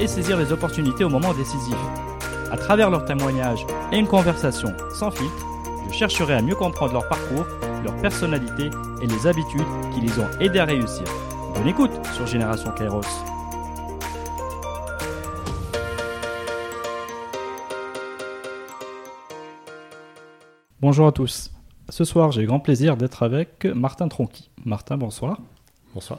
et saisir les opportunités au moment décisif. À travers leurs témoignages et une conversation sans filtre, je chercherai à mieux comprendre leur parcours, leur personnalité et les habitudes qui les ont aidés à réussir. Bonne écoute sur Génération Kairos. Bonjour à tous. Ce soir, j'ai le grand plaisir d'être avec Martin Tronqui. Martin, bonsoir. Bonsoir.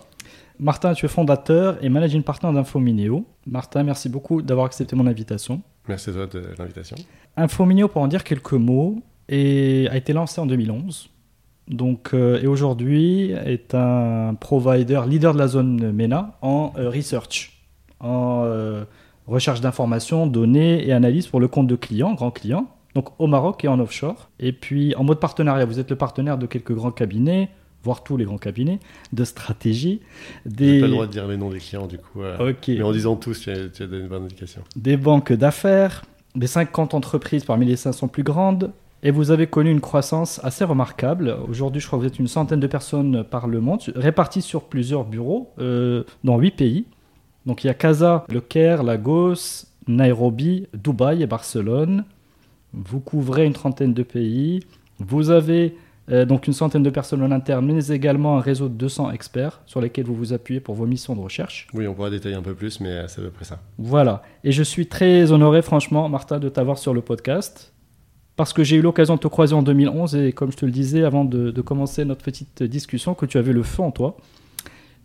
Martin, tu es fondateur et managing partner d'Infomineo. Martin, merci beaucoup d'avoir accepté mon invitation. Merci à toi de l'invitation. Infomineo, pour en dire quelques mots, a été lancé en 2011. Donc, euh, et aujourd'hui est un provider leader de la zone MENA en euh, research, en euh, recherche d'informations, données et analyses pour le compte de clients, grands clients, donc au Maroc et en offshore. Et puis en mode partenariat, vous êtes le partenaire de quelques grands cabinets, voire tous les grands cabinets, de stratégie. Des... pas le droit de dire les noms des clients du coup. Mais en disant tous, tu as, tu as donné une bonne indication. Des banques d'affaires, des 50 entreprises parmi les 500 plus grandes, et vous avez connu une croissance assez remarquable. Aujourd'hui, je crois que vous êtes une centaine de personnes par le monde, réparties sur plusieurs bureaux euh, dans huit pays. Donc il y a Casa, Le Caire, Lagos, Nairobi, Dubaï et Barcelone. Vous couvrez une trentaine de pays. Vous avez euh, donc une centaine de personnes en interne, mais également un réseau de 200 experts sur lesquels vous vous appuyez pour vos missions de recherche. Oui, on pourra détailler un peu plus, mais c'est à peu près ça. Voilà. Et je suis très honoré, franchement, Martha, de t'avoir sur le podcast parce que j'ai eu l'occasion de te croiser en 2011 et comme je te le disais avant de, commencer notre petite discussion, que tu avais le feu en toi.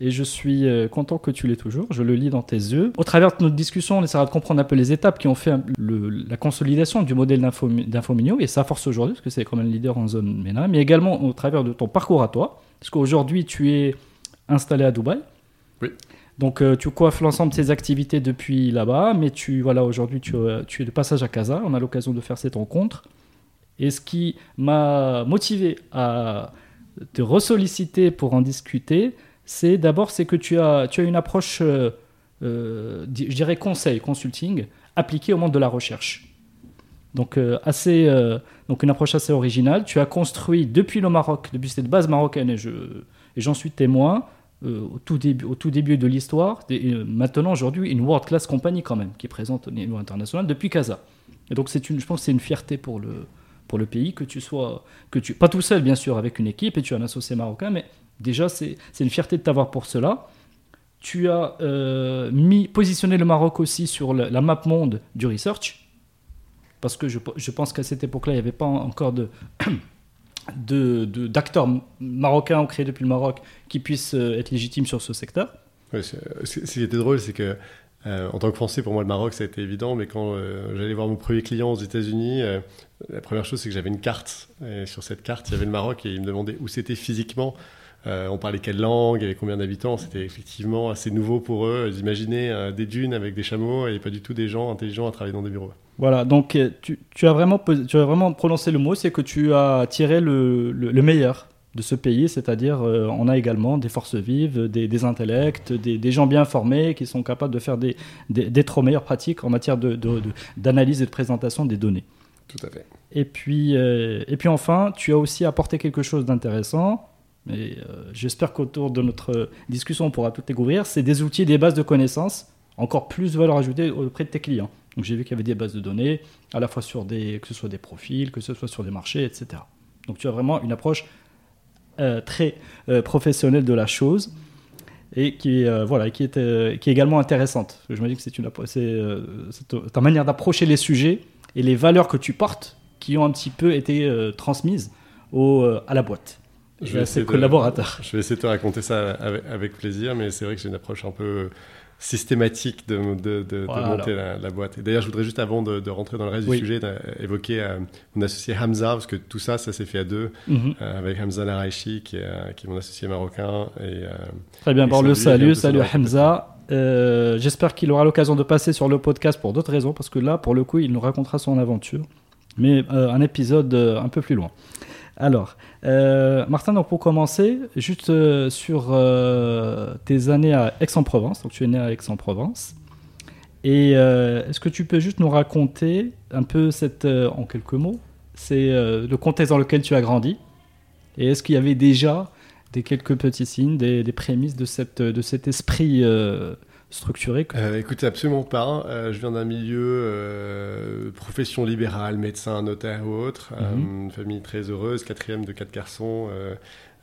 Et je suis euh, content que tu l'aies toujours. Je le lis dans tes yeux. Au travers de notre discussion, on essaiera de comprendre un peu les étapes qui ont fait la consolidation du modèle d'Infominio et sa force aujourd'hui, parce que c'est comme un leader en zone MENA, mais également au travers de ton parcours à toi, parce qu'aujourd'hui tu es installé à Dubaï. Oui. Donc euh, tu coiffes l'ensemble de tes activités depuis là-bas, mais tu voilà aujourd'hui tu, tu, es de passage à Casa. On a l'occasion de faire cette rencontre. Et ce qui m'a motivé à te ressolliciter pour en discuter, c'est d'abord c'est que tu as, tu as une approche, euh, euh, je dirais conseil, consulting, appliquée au monde de la recherche. Donc, euh, assez, donc une approche assez originale. Tu as construit depuis le Maroc, depuis cette base marocaine, et, j'en suis témoin, au, tout début, au tout début de l'histoire, maintenant aujourd'hui une world class compagnie quand même, qui est présente au niveau international depuis Casa. Et donc c'est une, je pense que c'est une fierté pour le, pour le pays, que tu sois, que tu, pas tout seul bien sûr, avec une équipe et tu as un associé marocain, mais déjà c'est une fierté de t'avoir pour cela. Tu as euh, mis, positionné le Maroc aussi sur la, map monde du research, parce que je, je pense qu'à cette époque-là, il n'y avait pas encore de d'acteurs de, marocains créés depuis le Maroc qui puissent euh, être légitimes sur ce secteur. ce qui était drôle, c'est que euh, en tant que Français, pour moi, le Maroc, ça a été évident, mais quand j'allais voir mon premier client aux États-Unis, la première chose, c'est que j'avais une carte. Et sur cette carte, il y avait le Maroc et il me demandait où c'était physiquement. On parlait quelle langue, il y avait combien d'habitants. C'était effectivement assez nouveau pour eux d'imaginer des dunes avec des chameaux et pas du tout des gens intelligents à travailler dans des bureaux. Voilà, donc tu, tu as, vraiment, tu as vraiment prononcé le mot, c'est que tu as tiré le, le meilleur de ce pays, c'est-à-dire euh, on a également des forces vives, des, des intellects, des, gens bien formés qui sont capables de faire des, d'être aux meilleures pratiques en matière de, d'analyse et de présentation des données. Tout à fait. Et puis, euh, et puis enfin, tu as aussi apporté quelque chose d'intéressant, et euh, j'espère qu'autour de notre discussion on pourra tout découvrir, c'est des outils, des bases de connaissances, encore plus de valeur ajoutée auprès de tes clients. Donc j'ai vu qu'il y avait des bases de données, à la fois sur des, que ce soit des profils, que ce soit sur des marchés, etc. Donc tu as vraiment une approche euh, très euh, professionnelle de la chose et qui, euh, voilà, qui, est, qui est également intéressante. Je me dis que c'est une, ta manière d'approcher les sujets et les valeurs que tu portes qui ont un petit peu été transmises à la boîte. Je vais, essayer collaborateurs. je vais essayer de te raconter ça avec, avec plaisir, mais c'est vrai que j'ai une approche un peu systématique de, de, de, monter la, boîte. Et d'ailleurs, je voudrais juste, avant de, rentrer dans le reste du sujet, évoquer euh, mon associé Hamza, parce que tout ça, ça s'est fait à deux, mhm. euh, avec Hamza qui est, euh, qui est, mon associé marocain. Et, Très bien, bon, le salut, salut Hamza. J'espère qu'il aura l'occasion de passer sur le podcast pour d'autres raisons, parce que là, pour le coup, il nous racontera son aventure. Mais un épisode un peu plus loin. Alors, euh, Martin, donc pour commencer, juste euh, sur euh, tes années à Aix-en-Provence. Donc, tu es né à Aix-en-Provence. Et est-ce que tu peux juste nous raconter un peu cette, en quelques mots, c'est le contexte dans lequel tu as grandi Et est-ce qu'il y avait déjà des quelques petits signes, des, des prémices de, cette, de cet esprit structuré Euh, écoutez, absolument pas. Euh, je viens d'un milieu euh, profession libérale, médecin, notaire ou autre. Mhm. une famille très heureuse, quatrième de quatre garçons,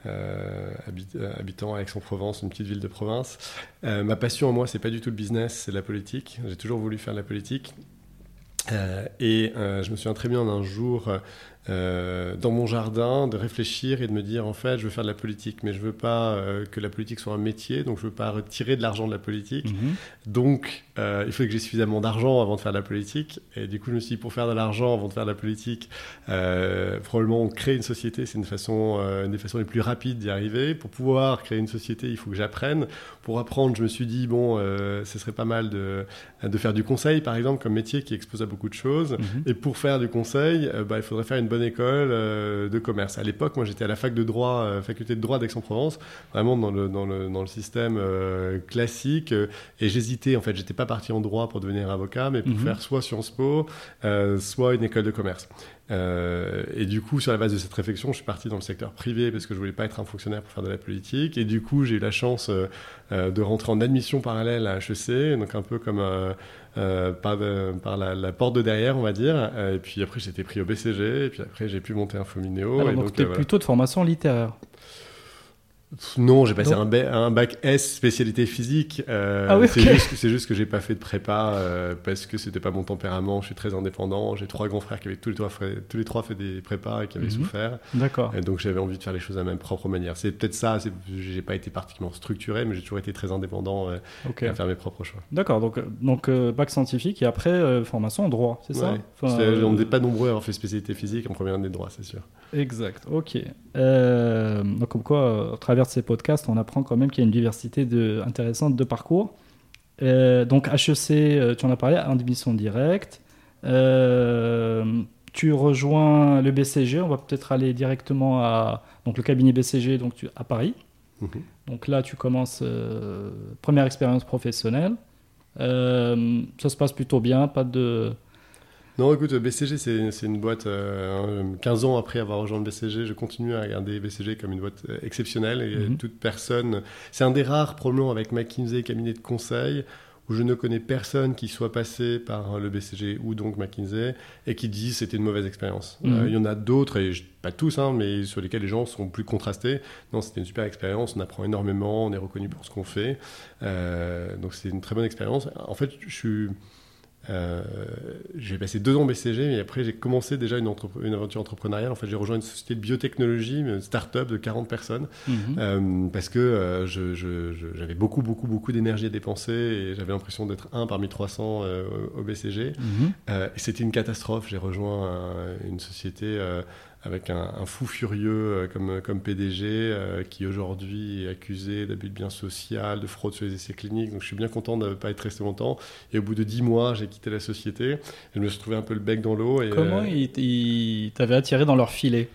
habit- habitant à Aix-en-Provence, une petite ville de province. Ma passion moi, c'est pas du tout le business, c'est la politique. J'ai toujours voulu faire de la politique. Et je me souviens très bien d'un jour euh, dans mon jardin de réfléchir et de me dire en fait je veux faire de la politique mais je veux pas euh, que la politique soit un métier donc je veux pas retirer de l'argent de la politique Mhm. donc, euh, il faut que j'ai suffisamment d'argent avant de faire de la politique. Et du coup, je me suis dit, pour faire de l'argent avant de faire de la politique, probablement créer une société, c'est une façon, une des façons les plus rapides d'y arriver. Pour pouvoir créer une société, il faut que j'apprenne. Pour apprendre, je me suis dit, bon, ce serait pas mal de, de faire du conseil, par exemple, comme métier qui expose à beaucoup de choses. Mhm. Et pour faire du conseil, bah, il faudrait faire une bonne école euh, de commerce. À l'époque, moi, j'étais à la fac de droit, euh, faculté de droit d'Aix-en-Provence, vraiment dans le, dans le, dans le système euh, classique. et j'hésitais, en fait, j'étais pas parti en droit pour devenir avocat, mais pour Mhm. faire soit Sciences Po, soit une école de commerce. Euh, et du coup, sur la base de cette réflexion, je suis parti dans le secteur privé parce que je voulais pas être un fonctionnaire pour faire de la politique. Et du coup, j'ai eu la chance euh, de rentrer en admission parallèle à HEC, donc un peu comme euh, euh, par, de- par la, la porte de derrière, on va dire. Euh, et puis après, j'ai été pris au BCG, et puis après, j'ai pu monter un Fominéo. Alors, et donc, donc, es euh, voilà. plutôt de formation littéraire. Non, j'ai passé Donc- un, ba- un bac S spécialité physique. Euh, Ah oui, c'est juste, que- c'est juste que j'ai pas fait de prépa euh, parce que c'était pas mon tempérament. Je suis très indépendant. J'ai trois grands frères qui avaient tous les trois fait, tous les trois fait des prépas et qui avaient Mhm. souffert. D'accord. Et donc j'avais envie de faire les choses à ma propre manière. C'est peut-être ça. c'est- J'ai pas été particulièrement structuré, mais j'ai toujours été très indépendant euh, à faire mes propres choix. D'accord. Donc, donc bac scientifique et après formation en droit, c'est ça? Ouais. Enfin, C'est- On n'était pas nombreux à avoir fait spécialité physique en première année de droit, c'est sûr. Exact, ok. Donc comme quoi, euh, travers ces podcasts, on apprend quand même qu'il y a une diversité de, intéressante de parcours. Euh, donc HEC, euh, tu en as parlé, en admission directe. Euh, tu rejoins le BCG, on va peut-être aller directement à donc le cabinet BCG donc tu, à Paris. Mhm. Donc là, tu commences euh, première expérience professionnelle. Ça se passe plutôt bien, pas de. Non, écoute, BCG, c'est c'est une boîte. euh, hein, 15 ans après avoir rejoint le BCG, je continue à regarder BCG comme une boîte euh, exceptionnelle. Et Mhm. toute personne. C'est un des rares, probablement, avec McKinsey, cabinet de conseil, où je ne connais personne qui soit passé par le BCG ou donc McKinsey et qui dise c'était une mauvaise expérience. Mhm. Euh, Il y en a d'autres, et je- pas tous, hein, mais sur lesquels les gens sont plus contrastés. Non, c'était une super expérience, on apprend énormément, on est reconnu pour ce qu'on fait. Euh, donc c'était une très bonne expérience. En fait, je suis. Euh, j'ai passé deux ans BCG, mais après j'ai commencé déjà une, aventure entrepreneuriale. En fait, j'ai rejoint une société de biotechnologie, une start-up de 40 personnes, Mhm. euh, parce que euh, j'avais beaucoup, beaucoup, beaucoup d'énergie à dépenser et j'avais l'impression d'être un parmi 300 euh, au BCG. Mhm. C'était une catastrophe. J'ai rejoint un- une société avec un, un fou furieux euh, comme, comme PDG euh, qui aujourd'hui est accusé d'abus de biens social, de fraude sur les essais cliniques. Donc je suis bien content de ne pas être resté longtemps. Et au bout de dix mois, j'ai quitté la société. Je me suis trouvé un peu le bec dans l'eau. et, Comment euh, ils ils t'avaient attiré dans leur filet?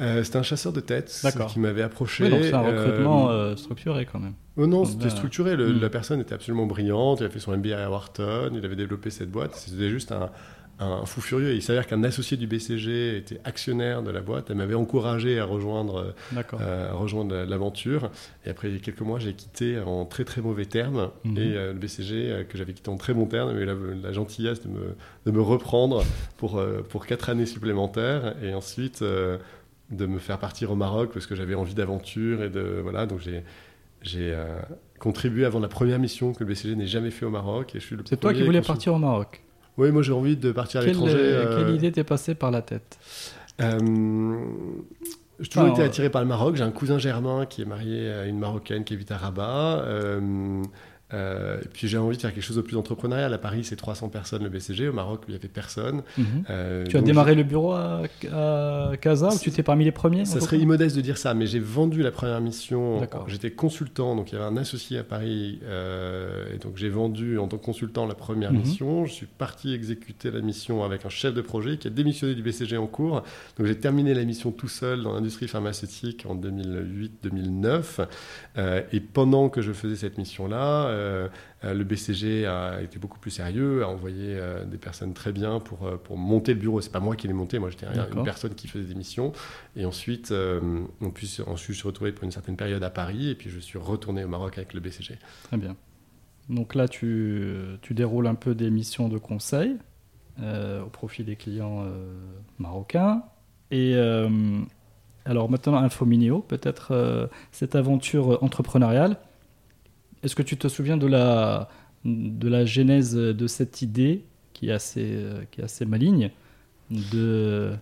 Euh, C'était un chasseur de tête D'accord. qui m'avait approché. Oui, donc c'est un recrutement euh, structuré quand même. Oh non, c'était là- structuré. Le- Hmm. La personne était absolument brillante. Il a fait son MBA à Wharton. Il avait développé cette boîte. C'était juste un, un fou furieux. Et il s'avère qu'un associé du BCG était actionnaire de la boîte. Elle m'avait encouragé à rejoindre, D'accord. euh, à rejoindre l'aventure. Et après quelques mois, j'ai quitté en très très mauvais termes. Mhm. Et euh, le BCG, euh, que j'avais quitté en très bons termes, avait eu la, la gentillesse de me, de me reprendre pour, euh, pour quatre années supplémentaires. Et ensuite, de me faire partir au Maroc parce que j'avais envie d'aventure. Et de, voilà, donc j'ai j'ai euh, contribué avant la première mission que le BCG n'ait jamais fait au Maroc. Et je suis le C'est toi qui voulais consul- partir au Maroc. Oui, moi j'ai envie de partir à l'étranger. euh, euh, quelle idée t'est passée par la tête euh, J'ai toujours Ah, été euh, attiré par le Maroc. J'ai un cousin germain qui est marié à une Marocaine qui habite à Rabat. Euh, Euh, et puis j'ai envie de faire quelque chose de plus entrepreneurial. À Paris, c'est 300 personnes le BCG. Au Maroc, il n'y avait personne. Mhm. Euh, tu as démarré le bureau à, à Casa ou tu étais parmi les premiers Ça serait immodeste de dire ça, mais j'ai vendu la première mission. J'étais consultant, donc il y avait un associé à Paris. Euh, et donc j'ai vendu en tant que consultant la première mhm. mission. Je suis parti exécuter la mission avec un chef de projet qui a démissionné du BCG en cours. Donc j'ai terminé la mission tout seul dans l'industrie pharmaceutique en 2008-2009. et pendant que je faisais cette mission-là, le BCG a été beaucoup plus sérieux, a envoyé euh, des personnes très bien pour, pour monter le bureau. C'est pas moi qui l'ai monté, moi j'étais une personne qui faisait des missions. Et ensuite, on puisse ensuite se retrouver pour une certaine période à Paris, et puis je suis retourné au Maroc avec le BCG. Très bien. Donc là, tu, tu déroules un peu des missions de conseil au profit des clients marocains. Et alors maintenant, Infomineo, peut-être cette aventure entrepreneuriale est-ce que tu te souviens de la, de la genèse de cette idée qui est assez, qui est assez maligne de...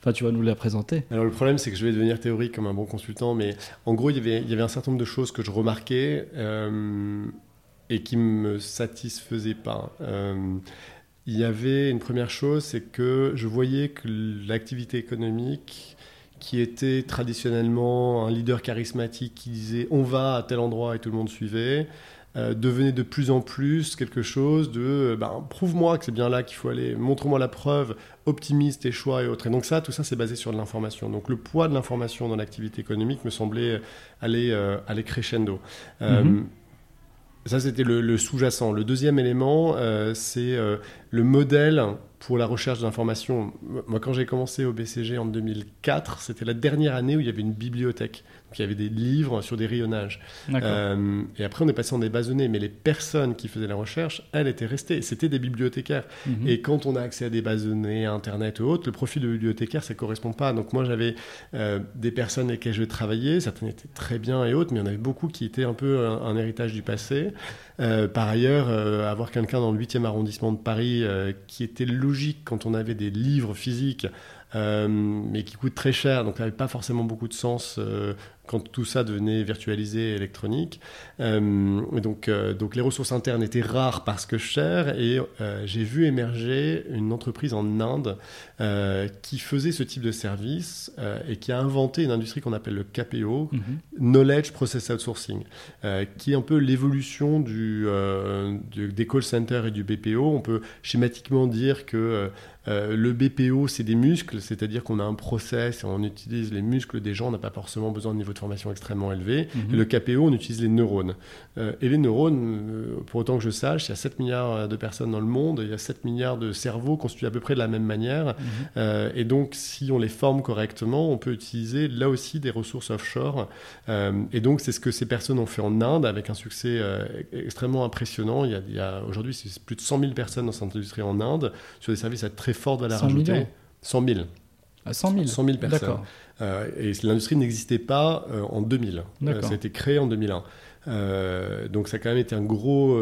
Enfin, tu vas nous la présenter. Alors, le problème, c'est que je vais devenir théorique comme un bon consultant, mais en gros, il y avait, il y avait un certain nombre de choses que je remarquais euh, et qui ne me satisfaisaient pas. Euh, il y avait une première chose, c'est que je voyais que l'activité économique qui était traditionnellement un leader charismatique qui disait on va à tel endroit et tout le monde suivait, euh, devenait de plus en plus quelque chose de ben, prouve-moi que c'est bien là qu'il faut aller, montre-moi la preuve, optimise tes choix et autres. Et donc ça, tout ça, c'est basé sur de l'information. Donc le poids de l'information dans l'activité économique me semblait aller, euh, aller crescendo. Euh, mm-hmm. Ça, c'était le, sous-jacent. Le deuxième élément, c'est le modèle pour la recherche d'informations. Moi, quand j'ai commencé au BCG en 2004, c'était la dernière année où il y avait une bibliothèque il y avait des livres sur des rayonnages. Euh, et après, on est passé en des bases données. Mais les personnes qui faisaient la recherche, elles étaient restées. C'était des bibliothécaires. Mhm. Et quand on a accès à des bases données, Internet ou autres, le profil de bibliothécaire, ça ne correspond pas. Donc moi, j'avais euh, des personnes avec lesquelles je travaillais. Certaines étaient très bien et autres, mais il y en avait beaucoup qui étaient un peu un, héritage du passé. Euh, par ailleurs, avoir quelqu'un dans le 8e arrondissement de Paris qui était logique quand on avait des livres physiques, mais qui coûtent très cher, donc n'avait pas forcément beaucoup de sens quand tout ça devenait virtualisé électronique. Euh, donc, euh, donc les ressources internes étaient rares parce que chères et euh, j'ai vu émerger une entreprise en Inde qui faisait ce type de service et qui a inventé une industrie qu'on appelle le KPO, mhm. Knowledge Process Outsourcing, qui est un peu l'évolution du, des call centers et du BPO. On peut schématiquement dire que le BPO, c'est des muscles, c'est-à-dire qu'on a un process et on utilise les muscles des gens, on n'a pas forcément besoin de niveau de extrêmement élevée. Mhm. Et le KPO, on utilise les neurones. Euh, et les neurones, euh, pour autant que je sache, il y a 7 milliards de personnes dans le monde, il y a 7 milliards de cerveaux constitués à peu près de la même manière. Mhm. Euh, et donc, si on les forme correctement, on peut utiliser là aussi des ressources offshore. et donc, c'est ce que ces personnes ont fait en Inde avec un succès extrêmement impressionnant. Il y a, aujourd'hui, c'est plus de 100 000 personnes dans cette industrie en Inde sur des services à très forte valeur ajoutée. 100 000. À 100 000 100 000 personnes. Euh, et l'industrie n'existait pas euh, en 2000. Euh, ça a été créé en 2001. donc ça a quand même été un gros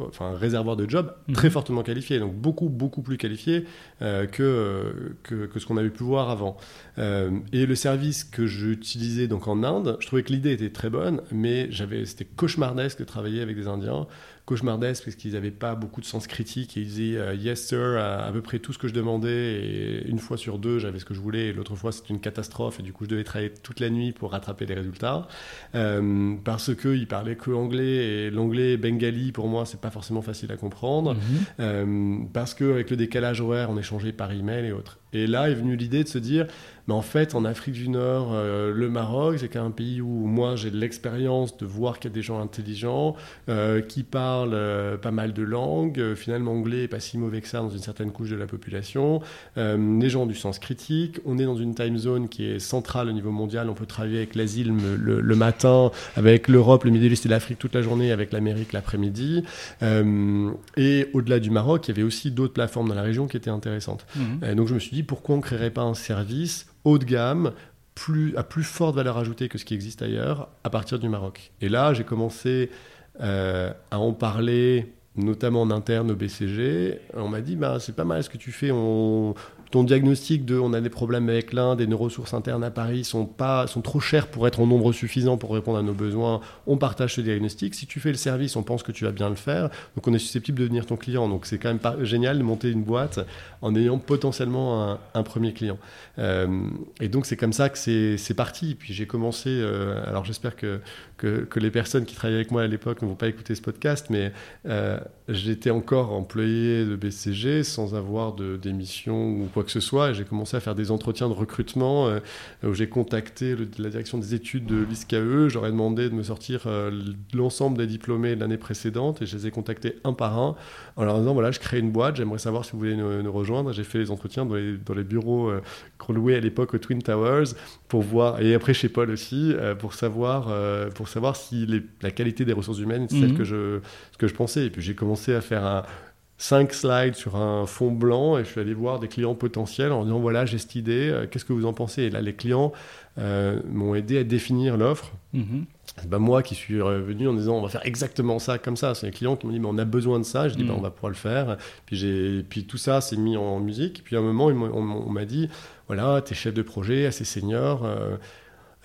enfin, réservoir de jobs mhm. très fortement qualifié, donc beaucoup, beaucoup plus qualifié que, que, que, ce qu'on avait pu voir avant. et le service que j'utilisais donc en Inde, je trouvais que l'idée était très bonne, mais c'était cauchemardesque de travailler avec des Indiens cauchemardesque parce qu'ils n'avaient pas beaucoup de sens critique et ils disaient euh, yes sir à, peu près tout ce que je demandais et une fois sur deux j'avais ce que je voulais et l'autre fois c'était une catastrophe et du coup je devais travailler toute la nuit pour rattraper les résultats. Euh, parce qu'ils parlaient que anglais et l'anglais bengali pour moi c'est pas forcément facile à comprendre. Mhm. euh, parce qu'avec le décalage horaire on échangeait par email et autres et là est venue l'idée de se dire mais en fait, en Afrique du Nord, euh, le Maroc, c'est un pays où moi j'ai de l'expérience de voir qu'il y a des gens intelligents euh, qui parlent euh, pas mal de langues. finalement, anglais n'est pas si mauvais que ça dans une certaine couche de la population. les gens ont du sens critique. On est dans une time zone qui est centrale au niveau mondial. On peut travailler avec l'Asie le, matin, avec l'Europe, le Middle East et l'Afrique toute la journée, avec l'Amérique l'après-midi. et au-delà du Maroc, il y avait aussi d'autres plateformes dans la région qui étaient intéressantes. Mmh. donc je me suis dit, pourquoi on ne créerait pas un service haut de gamme, à plus forte valeur ajoutée que ce qui existe ailleurs, à partir du Maroc. Et là, j'ai commencé euh, à en parler, notamment en interne au BCG. On m'a dit, bah, c'est pas mal ce que tu fais, ton diagnostic de on a des problèmes avec l'Inde, et nos ressources internes à Paris sont, pas, sont trop chères pour être en nombre suffisant pour répondre à nos besoins, on partage ce diagnostic. Si tu fais le service, on pense que tu vas bien le faire. Donc on est susceptible de devenir ton client. Donc c'est quand même pas génial de monter une boîte en ayant potentiellement un, premier client. Euh, et donc c'est comme ça que c'est parti. Puis j'ai commencé, euh, alors j'espère que, que, les personnes qui travaillaient avec moi à l'époque ne vont pas écouter ce podcast, mais euh, j'étais encore employé de BCG sans avoir de démission ou quoi que ce soit. J'ai commencé à faire des entretiens de recrutement où j'ai contacté la direction des études de l'ISCAE. J'aurais demandé de me sortir l'ensemble des diplômés de l'année précédente et je les ai contactés un par un en leur disant voilà, je crée une boîte, j'aimerais savoir si vous voulez nous, rejoindre. J'ai fait les entretiens dans les, dans les bureaux euh, qu'on louait à l'époque au Twin Towers pour voir, et après chez Paul aussi, euh, pour, savoir, euh, pour savoir si la qualité des ressources humaines, c'est celle mhm. que je, ce que je pensais. Et puis j'ai commencé à faire un, cinq slides sur un fond blanc et je suis allé voir des clients potentiels en disant voilà j'ai cette idée, qu'est-ce que vous en pensez? Et là les clients m'ont aidé à définir l'offre. Mhm c'est pas moi qui suis revenu en disant on va faire exactement ça comme ça. C'est les clients qui m'ont dit mais on a besoin de ça. Je dis bah, mm. on va pouvoir le faire. Puis, j'ai, puis tout ça s'est mis en musique. Puis à un moment on, m'a dit voilà tu es chef de projet assez senior. Euh,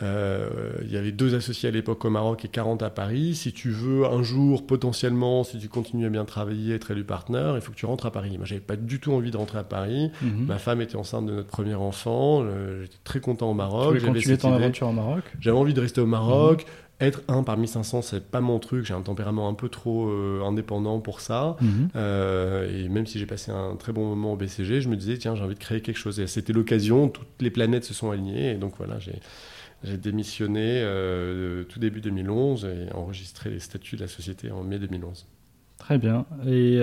euh, il y avait deux associés à l'époque au Maroc et 40 à Paris. Si tu veux un jour, potentiellement, si tu continues à bien travailler, être élu partenaire, il faut que tu rentres à Paris. Moi, j'avais pas du tout envie de rentrer à Paris. Mm-hmm. Ma femme était enceinte de notre premier enfant. J'étais très content au Maroc. Tu continuer ton aventure au Maroc? J'avais envie de rester au Maroc. Mm-hmm être un parmi 500, c'est pas mon truc. J'ai un tempérament un peu trop euh, indépendant pour ça. Mhm. Euh, et même si j'ai passé un très bon moment au BCG, je me disais, tiens, j'ai envie de créer quelque chose. Et c'était l'occasion, toutes les planètes se sont alignées. Et donc voilà, j'ai démissionné euh, tout début 2011 et enregistré les statuts de la société en mai 2011. Très bien. Et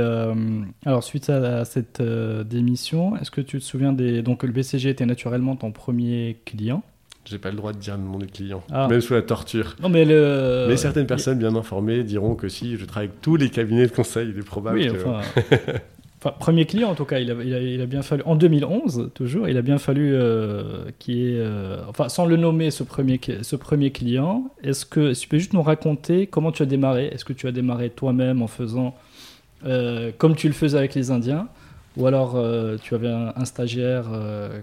alors, suite à, cette démission, est-ce que tu te souviens des. Donc, le BCG était naturellement ton premier client? J'ai pas le droit de dire le nom des clients, ah. même sous la torture. Non, mais, le... mais certaines personnes bien informées diront que si je travaille avec tous les cabinets de conseil, il est probable oui, Enfin, premier client en tout cas, il a, bien fallu, en 2011 toujours, il a bien fallu euh, qu'il ait, euh, enfin sans le nommer ce premier, ce premier client, est-ce que tu peux juste nous raconter comment tu as démarré Est-ce que tu as démarré toi-même en faisant euh, comme tu le faisais avec les Indiens ou alors euh, tu avais un, stagiaire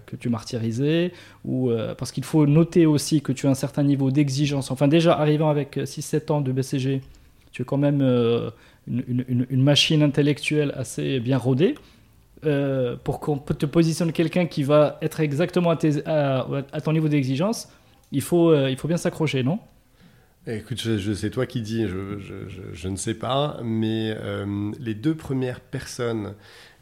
que tu martyrisais, ou parce qu'il faut noter aussi que tu as un certain niveau d'exigence. Enfin déjà arrivant avec 6-7 ans de BCG, tu es quand même une, machine intellectuelle assez bien rodée. pour qu'on te positionne quelqu'un qui va être exactement à, ton niveau d'exigence, il faut, il faut bien s'accrocher, non? Écoute, c'est toi qui dis, je, je, ne sais pas, mais les deux premières personnes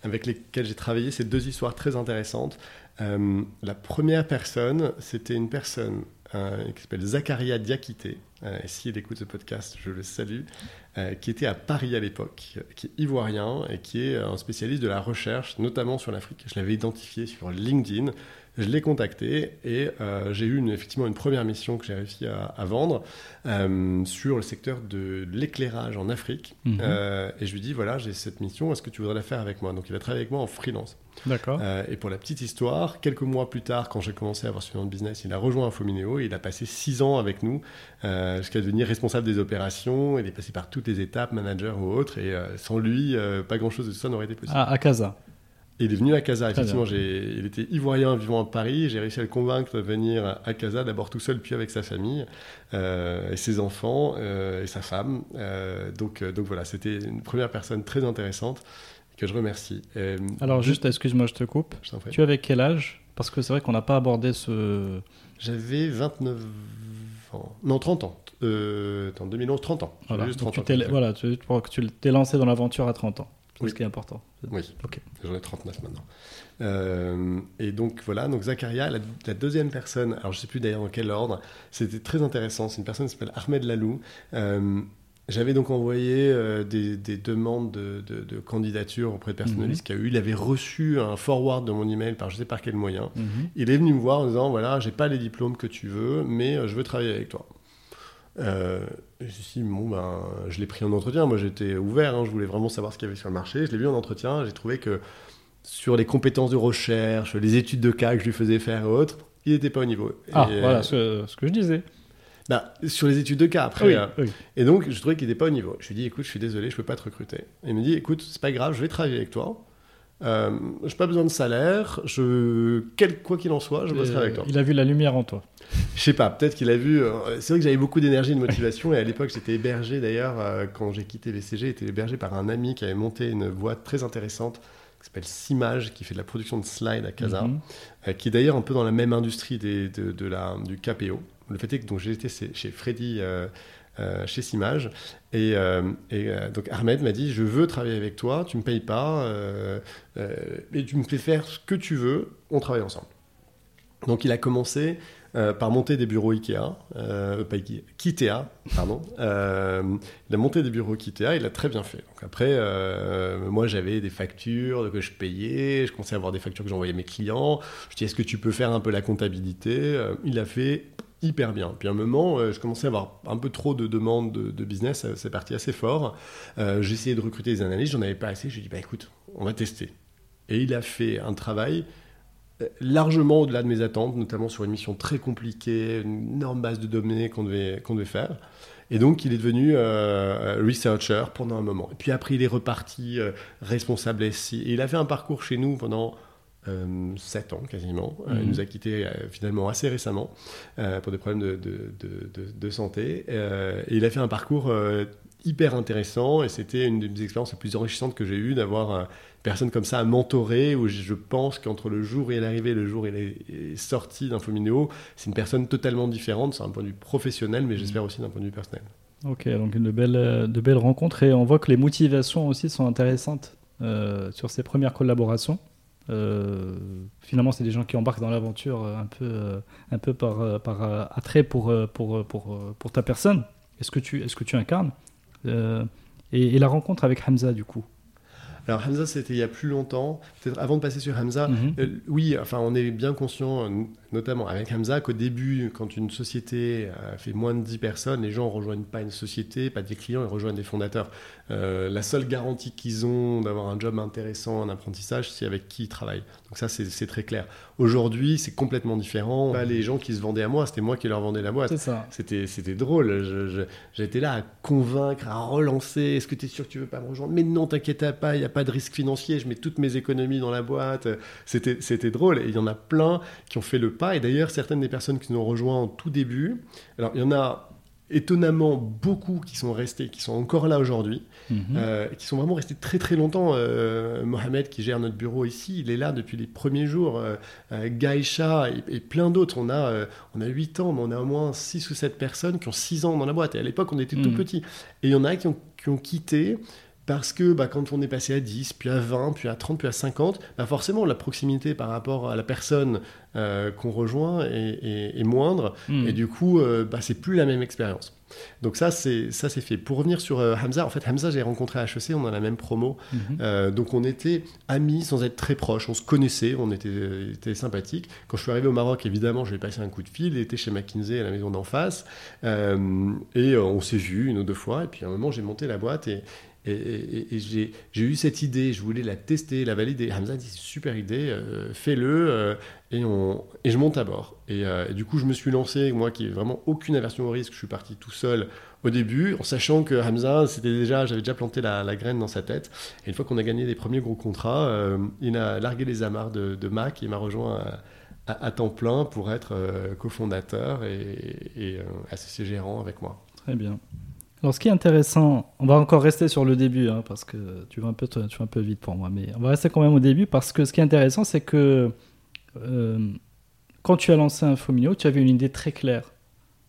avec lesquels j'ai travaillé, c'est deux histoires très intéressantes. Euh, la première personne, c'était une personne euh, qui s'appelle Zakaria Diakité. Euh, et si elle écoute ce podcast, je le salue. Qui était à Paris à l'époque, qui est ivoirien et qui est un spécialiste de la recherche, notamment sur l'Afrique. Je l'avais identifié sur LinkedIn. Je l'ai contacté et euh, j'ai eu une, effectivement une première mission que j'ai réussi à, vendre euh, sur le secteur de l'éclairage en Afrique. Mhm. Euh, et je lui dis voilà, j'ai cette mission, est-ce que tu voudrais la faire avec moi? Donc il a travaillé avec moi en freelance. D'accord. et pour la petite histoire, quelques mois plus tard, quand j'ai commencé à avoir ce nom de business, il a rejoint Infomineo et il a passé six ans avec nous jusqu'à devenir responsable des opérations. Il est passé par toutes les étapes, manager ou autre. Et sans lui, pas grand-chose de ça n'aurait été possible. Ah, à Casa il est venu à Casa, effectivement. Il était ivoirien vivant à Paris. J'ai réussi à le convaincre de venir à Casa, d'abord tout seul, puis avec sa famille, euh, et ses enfants, euh, et sa femme. Euh, donc, donc voilà, c'était une première personne très intéressante que je remercie. Alors, juste, excuse-moi, je te coupe. tu avais quel âge? Parce que c'est vrai qu'on n'a pas abordé ce. J'avais 29 ans. Non, 30 ans. en 2011, 30 ans. Voilà, juste 30 tu ans, voilà tu, tu t'es lancé dans l'aventure à 30 ans. C'est ce qui est important. Oui, ok. J'en ai 39 maintenant. Euh, et donc voilà, donc Zakaria, la, deuxième personne, alors je ne sais plus d'ailleurs dans quel ordre, c'était très intéressant, c'est une personne qui s'appelle Ahmed Lalou. Euh, j'avais donc envoyé euh, des, demandes de, candidature auprès de personnalistes mhm. qui a eu. Il avait reçu un forward de mon email par je sais par quel moyen. Mhm. Il est venu me voir en disant voilà, j'ai pas les diplômes que tu veux, mais je veux travailler avec toi. Euh, je bon, ben, je l'ai pris en entretien. Moi, j'étais ouvert, hein, je voulais vraiment savoir ce qu'il y avait sur le marché. Je l'ai vu en entretien, j'ai trouvé que sur les compétences de recherche, les études de cas que je lui faisais faire et autres, il n'était pas au niveau. Ah, voilà ce, que je disais. Bah, sur les études de cas après. Hein. Et donc, je trouvais qu'il n'était pas au niveau. Je lui ai dit, écoute, je suis désolé, je ne peux pas te recruter. il me dit, écoute, c'est pas grave, je vais travailler avec toi. euh, j'ai pas besoin de salaire, je, quel, quoi qu'il en soit, je bosserai avec toi. Il a vu la lumière en toi. Je sais pas, peut-être qu'il a vu. euh, c'est vrai que j'avais beaucoup d'énergie et de motivation, et à l'époque, j'étais hébergé d'ailleurs, euh, quand j'ai quitté VCG, j'étais hébergé par un ami qui avait monté une boîte très intéressante qui s'appelle Simage, qui fait de la production de slides à Casa, Mhm. euh, qui est d'ailleurs un peu dans la même industrie des- de, de la, du KPO. Le fait est que été chez Freddy. euh, euh, chez Simage et, euh, et, euh, donc Ahmed m'a dit je veux travailler avec toi tu me payes pas et tu me fais faire ce que tu veux on travaille ensemble donc il a commencé euh, par monter des bureaux Ikea, euh, pas Ikea, Kitea, pardon. Euh, il a monté des bureaux Kitea, il l'a très bien fait. Donc après, euh, moi j'avais des factures que je payais, je commençais à avoir des factures que j'envoyais à mes clients. Je dis est-ce que tu peux faire un peu la comptabilité? Il l'a fait hyper bien. Puis à un moment, euh, je commençais à avoir un peu trop de demandes de, de business, c'est parti assez fort. Euh, J'essayais de recruter des analystes, j'en avais pas assez. Je lui ai dit bah écoute, on va tester. Et il a fait un travail largement au-delà de mes attentes, notamment sur une mission très compliquée, une énorme base de données qu'on devait, qu'on devait faire. Et donc, il est devenu euh, researcher pendant un moment. Et puis après, il est reparti euh, responsable SI. Et il a fait un parcours chez nous pendant euh, 7 ans quasiment. Euh, Mhm. il nous a quittés euh, finalement assez récemment euh, pour des problèmes de, de, de- de- de santé. Euh, et il a fait un parcours euh, hyper intéressant et c'était une des expériences les plus enrichissantes que j'ai eues d'avoir euh, une personne comme ça à mentorer où je- pense qu'entre le jour où il est arrivé et le jour où il est, sorti d'Infomineo, c'est une personne totalement différente, c'est un point de vue professionnel mais j'espère aussi d'un point de vue personnel. Ok, donc de belles, euh, de belles rencontres et on voit que les motivations aussi sont intéressantes euh, sur ces premières collaborations. Euh, finalement, c'est des gens qui embarquent dans l'aventure un peu, euh, un peu par, par attrait pour, pour, pour, pour ta personne. Est-ce que tu, est-ce que tu incarnes Euh, et, et la rencontre avec Hamza, du coup Alors Hamza c'était il y a plus longtemps, peut-être avant de passer sur Hamza, Mhm. Euh, oui, enfin, on est bien conscient, euh, notamment avec Hamza, qu'au début, quand une société euh, fait moins de 10 personnes, les gens ne rejoignent pas une société, pas des clients, ils rejoignent des fondateurs. Euh, la seule garantie qu'ils ont d'avoir un job intéressant, un apprentissage, c'est avec qui ils travaillent. Donc ça, c'est très clair. Aujourd'hui, c'est complètement différent. Pas les gens qui se vendaient à moi, c'était moi qui leur vendais la boîte. C'était, c'était drôle. J'étais là à convaincre, à relancer. Est-ce que tu es sûr que tu veux pas me rejoindre? Mais non, t'inquiète pas, il n'y a pas de risque financier. Je mets toutes mes économies dans la boîte. C'était, c'était drôle. Et il y en a plein qui ont fait le pas. Et d'ailleurs, certaines des personnes qui nous ont rejoints en tout début, alors il y en a étonnamment beaucoup qui sont restés, qui sont encore là aujourd'hui, Mhm. euh, qui sont vraiment restés très très longtemps. Euh, Mohamed qui gère notre bureau ici, il est là depuis les premiers jours. Euh, euh, Gaïcha et, et plein d'autres. On a, on a 8 ans, mais on a au moins 6 ou 7 personnes qui ont 6 ans dans la boîte. Et à l'époque, on était tout Mhm. petits. Et il y en a qui ont, qui ont quitté parce que bah, quand on est passé à 10, puis à 20, puis à 30, puis à 50, bah, forcément la proximité par rapport à la personne euh, qu'on rejoint est, est- est moindre. Mhm. Et du coup, euh, bah, c'est plus la même expérience. Donc ça, c'est ça c'est fait. Pour revenir sur euh, Hamza, en fait, Hamza, j'ai rencontré à HEC, on a la même promo. Mhm. Euh, donc on était amis sans être très proches, on se connaissait, on était, était sympathiques. Quand je suis arrivé au Maroc, évidemment, je lui ai passé un coup de fil, il était chez McKinsey à la maison d'en face, et on s'est vu une ou deux fois, et puis à un moment j'ai monté la boîte et, et, j'ai eu cette idée, je voulais la tester, la valider. Hamza dit super idée, euh, fais-le, euh, et, je monte à bord. Et, euh, et du coup je me suis lancé, moi qui n'ai vraiment aucune aversion au risque, je suis parti tout seul au début, en sachant que Hamza, c'était déjà, j'avais déjà planté la, graine dans sa tête. Et une fois qu'on a gagné les premiers gros contrats, il a largué les amarres de, Mac et m'a rejoint à, temps plein pour être cofondateur et, et, associé gérant avec moi. Très bien. Ce qui est intéressant, on va encore rester sur le début, hein, parce que tu vas, un peu, tu vas un peu vite pour moi, mais on va rester quand même au début, parce que ce qui est intéressant, c'est que euh, quand tu as lancé Infomineo, tu avais une idée très claire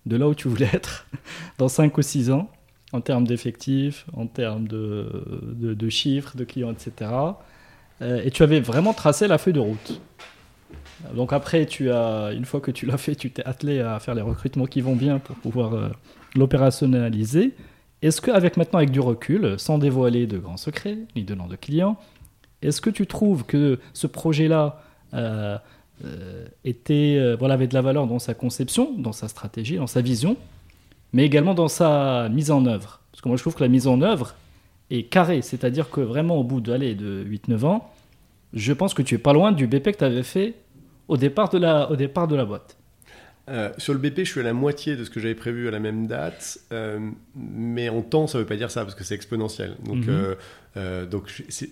de là où tu voulais être dans 5 ou 6 ans, en termes d'effectifs, en termes de, de, de chiffres, de clients, etc. Euh, et tu avais vraiment tracé la feuille de route. Donc après, tu as, une fois que tu l'as fait, tu t'es attelé à faire les recrutements qui vont bien pour pouvoir euh, l'opérationnaliser. Est-ce qu'avec maintenant, avec du recul, sans dévoiler de grands secrets, ni de noms de clients, est-ce que tu trouves que ce projet-là euh, euh, était, euh, voilà, avait de la valeur dans sa conception, dans sa stratégie, dans sa vision, mais également dans sa mise en œuvre? Parce que moi, je trouve que la mise en œuvre est carrée, c'est-à-dire que vraiment, au bout d'allez, de 8-9 ans, je pense que tu es pas loin du BP que tu avais fait de au départ de la boîte. Euh, sur le BP, je suis à la moitié de ce que j'avais prévu à la même date, euh, mais en temps, ça ne veut pas dire ça parce que c'est exponentiel. Donc, Mhm. euh, euh, donc c'est-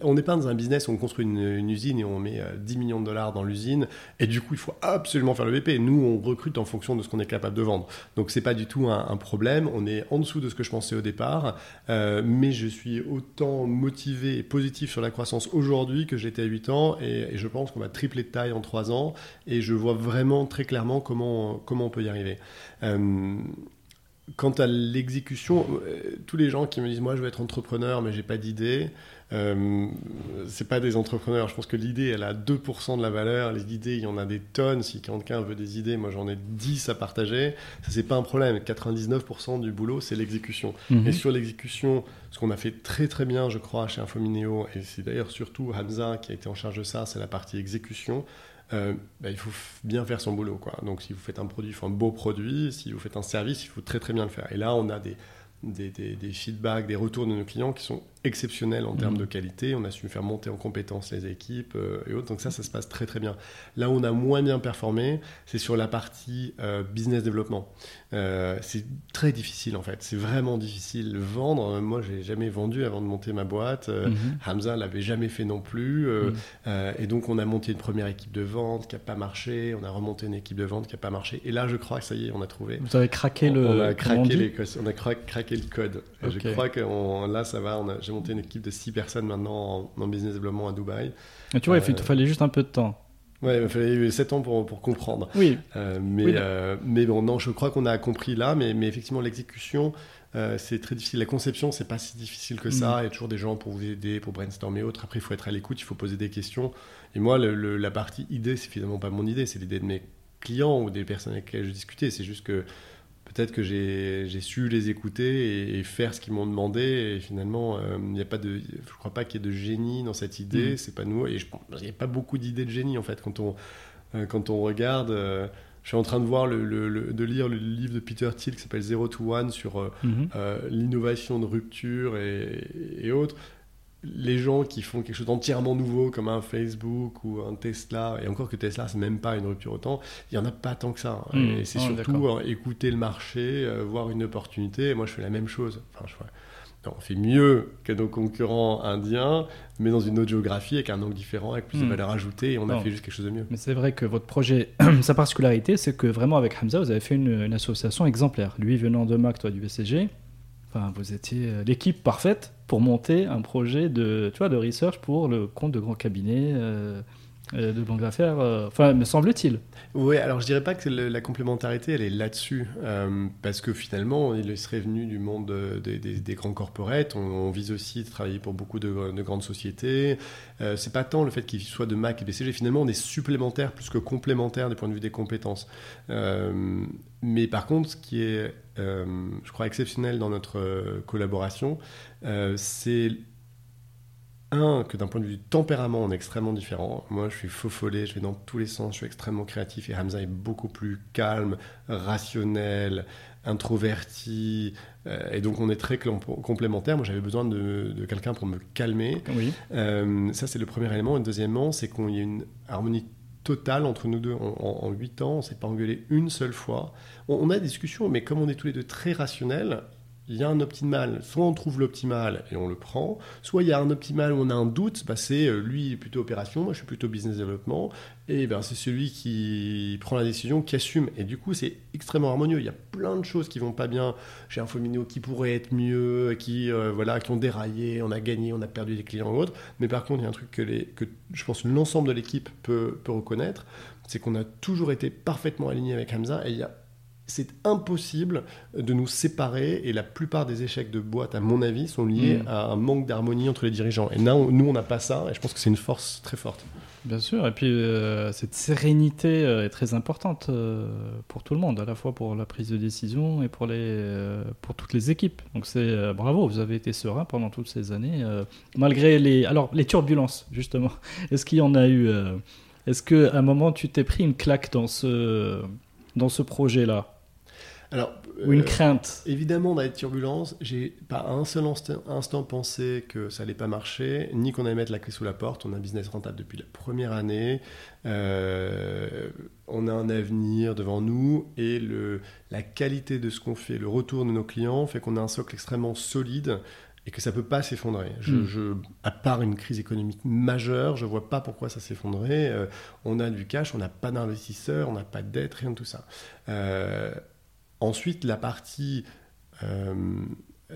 on n'est pas dans un business où on construit une, usine et on met euh, 10 millions de dollars dans l'usine, et du coup, il faut absolument faire le BP. Nous, on recrute en fonction de ce qu'on est capable de vendre. Donc, c'est pas du tout un, problème. On est en dessous de ce que je pensais au départ, euh, mais je suis autant motivé et positif sur la croissance aujourd'hui que j'étais à 8 ans, et, je pense qu'on va tripler de taille en 3 ans, et je vois vraiment très clairement comment, comment on peut y arriver. Euh, quant à l'exécution, euh, tous les gens qui me disent moi je veux être entrepreneur mais j'ai pas d'idée, euh, c'est pas des entrepreneurs. Je pense que l'idée elle a 2% de la valeur. Les idées il y en a des tonnes. Si quelqu'un veut des idées, moi j'en ai 10 à partager. Ça c'est pas un problème. 99% du boulot c'est l'exécution. Mhm. Et sur l'exécution, ce qu'on a fait très très bien, je crois, chez Infomineo, et c'est d'ailleurs surtout Hamza qui a été en charge de ça, c'est la partie exécution. Euh, bah, il faut bien faire son boulot. Quoi. Donc si vous faites un produit, il faut un beau produit. Si vous faites un service, il faut très très bien le faire. Et là, on a des, des, des- des feedbacks, des retours de nos clients qui sont exceptionnels en termes Mhm. de qualité. On a su faire monter en compétences les équipes euh, et autres. Donc ça, ça se passe très très bien. Là où on a moins bien performé, c'est sur la partie euh, business développement. Euh, c'est très difficile en fait. C'est vraiment difficile. Vendre, moi, j'ai jamais vendu avant de monter ma boîte. Mhm. Hamza l'avait jamais fait non plus. euh, et donc, on a monté une première équipe de vente qui n'a pas marché. On a remonté une équipe de vente qui n'a pas marché. Et là, je crois que ça y est, on a trouvé. Vous avez craqué le. on a on craqué, les, on a cra- craqué le code. Je crois que on- là, ça va. on a- monté une équipe de 6 personnes maintenant en, en business développement à Dubaï. Et tu vois, il Euh, fallait juste un peu de temps. Ouais, il fallu 7 ans pour, pour comprendre. Oui, Euh, mais, Oui, euh, mais bon, non, je crois qu'on a compris là, mais, mais effectivement, l'exécution, euh, c'est très difficile. La conception, c'est pas si difficile que ça. Il y a toujours des gens pour vous aider, pour brainstormer et autres. Après, il faut être à l'écoute, il faut poser des questions. Et moi, le- le- la partie idée, c'est finalement pas mon idée, c'est l'idée de mes clients ou des personnes avec lesquelles je discutais. C'est juste que peut-être que j'ai su les écouter et, et faire ce qu'ils m'ont demandé. Et finalement, euh, il n'y a pas de, je crois pas qu'il y ait de génie dans cette idée. Mhm. C'est pas nous. Et je pense il n'y a pas beaucoup d'idées de génie en fait quand on euh, quand on regarde. euh, je suis en train de voir le, le- le- de lire le livre de Peter Thiel qui s'appelle Zero to One sur euh, Mhm. euh, l'innovation de rupture et, et autres. Les gens qui font quelque chose d'entièrement nouveau comme un Facebook ou un Tesla, et encore que Tesla, c'est même pas une rupture autant, il y en a pas tant que ça. Mhm. Et c'est Ah, surtout euh, écouter le marché, euh, voir une opportunité. Et moi, je fais la même chose. Enfin, je non, on fait mieux que nos concurrents indiens, mais dans une autre géographie, avec un angle différent, avec plus de Mhm. valeur ajoutée, et on a fait juste quelque chose de mieux. Mais c'est vrai que votre projet, sa particularité, c'est que vraiment avec Hamza, vous avez fait une, une association exemplaire. Lui venant de Mac, toi du BCG, enfin, vous étiez euh, l'équipe parfaite pour monter un projet de, tu vois, de research pour le compte de grands cabinets euh, de banque d'affaires. euh, Enfin, me semble-t-il. Oui, alors je dirais pas que la complémentarité, elle est là-dessus, euh, parce que finalement, il serait venu du monde euh, des, grands corporates. On, vise aussi de travailler pour beaucoup de, de grandes sociétés. Euh, c'est pas tant le fait qu'il soit de Mac et BCG. Finalement, on est supplémentaire plus que complémentaire du point de vue des compétences. Euh, mais par contre, ce qui est, euh, je crois, exceptionnel dans notre euh, collaboration, euh, c'est un, que d'un point de vue du tempérament, on est extrêmement différent. Moi, je suis faux follet, je vais dans tous les sens, je suis extrêmement créatif et Hamza est beaucoup plus calme, rationnel, introverti. euh, et donc, on est très complémentaires. Moi, j'avais besoin de, de quelqu'un pour me calmer. Oui. Euh, ça, c'est le premier élément. Et deuxièmement, c'est qu'il y a une harmonie totale entre nous deux. En, en- en huit ans, on s'est pas engueulé une seule fois. On, on a des discussions, mais comme on est tous les deux très rationnels, il y a un optimal. Soit on trouve l'optimal et on le prend, soit il y a un optimal où on a un doute. Bah, c'est euh, lui plutôt opération, moi je suis plutôt business développement. Et ben, c'est celui qui prend la décision, qui assume. Et du coup, c'est extrêmement harmonieux. Il y a plein de choses qui vont pas bien. J'ai un Fominio qui pourrait être mieux, qui, euh, voilà, qui ont déraillé, on a gagné, on a perdu des clients ou autres. Mais par contre, il y a un truc que, je pense l'ensemble de l'équipe peut, peut reconnaître, c'est qu'on a toujours été parfaitement aligné avec Hamza. Et il y a c'est impossible de nous séparer et la plupart des échecs de boîte, à mon avis, sont liés Mm. à un manque d'harmonie entre les dirigeants. Et nous, on n'a pas ça et je pense que c'est une force très forte. Bien sûr, et puis euh, cette sérénité euh, est très importante euh, pour tout le monde, à la fois pour la prise de décision et pour, les, pour toutes les équipes. Donc c'est bravo, vous avez été serein pendant toutes ces années, malgré les, alors, les turbulences, justement. Est-ce qu'il y en a eu Est-ce qu'à un moment tu t'es pris une claque dans ce, dans ce projet-là? Alors, Ou une euh, crainte Évidemment, dans les turbulences, j'ai pas un seul instant, instant pensé que ça allait pas marcher, ni qu'on allait mettre la clé sous la porte. On a un business rentable depuis la première année. Euh, on a un avenir devant nous et le, la qualité de ce qu'on fait, le retour de nos clients fait qu'on a un socle extrêmement solide et que ça peut pas s'effondrer. Je, Mm. je- à part une crise économique majeure, je vois pas pourquoi ça s'effondrerait. Euh, on a du cash, on n'a pas d'investisseurs, on n'a pas de dette, rien de tout ça. Euh, ensuite, la partie euh,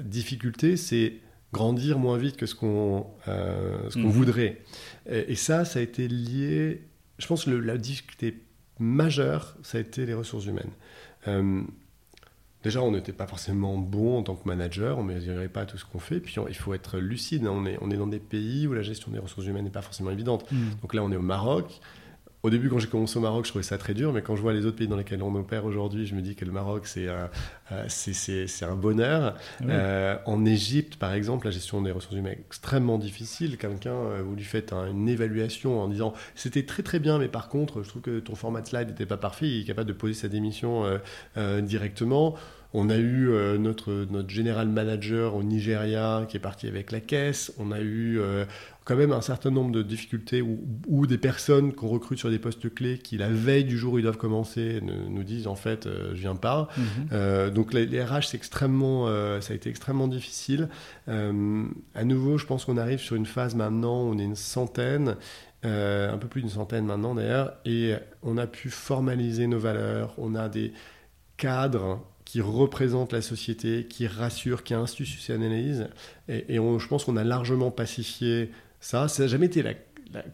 difficulté, c'est grandir moins vite que ce qu'on euh, Mhm. voudrait. Et, et ça, ça a été lié. Je pense que le- la difficulté majeure, ça a été les ressources humaines. Euh, Déjà, on n'était pas forcément bon en tant que manager, on ne mesurait pas tout ce qu'on fait. Puis on- il faut être lucide, hein, on, est, on est dans des pays où la gestion des ressources humaines n'est pas forcément évidente. Mm. Donc là, on est au Maroc. Au début, quand j'ai commencé au Maroc, je trouvais ça très dur, mais quand je vois les autres pays dans lesquels on opère aujourd'hui, je me dis que le Maroc, c'est un, euh, c'est- un bonheur. Ouais. Euh, en Égypte, par exemple, la gestion des ressources humaines est extrêmement difficile. Quelqu'un, euh, vous lui faites un- une évaluation en disant c'était très très bien, mais par contre, je trouve que ton format de slide n'était pas parfait. Il est capable de poser sa démission euh, euh, directement. On a eu euh, notre, notre général manager au Nigeria qui est parti avec la caisse. On a eu euh, quand même un certain nombre de difficultés où des personnes qu'on recrute sur des postes clés qui, la veille du jour où ils doivent commencer, ne- nous disent en fait, euh, je viens pas. Mhm. Euh, donc les, les RH, extrêmement, ça a été extrêmement difficile. À nouveau, je pense qu'on arrive sur une phase maintenant, où on est une centaine, un peu plus d'une centaine maintenant d'ailleurs, et on a pu formaliser nos valeurs. On a des cadres qui représentent la société, qui rassurent, qui institutionnalisent, et, et je pense qu'on a largement pacifié ça. Ça n'a jamais été la,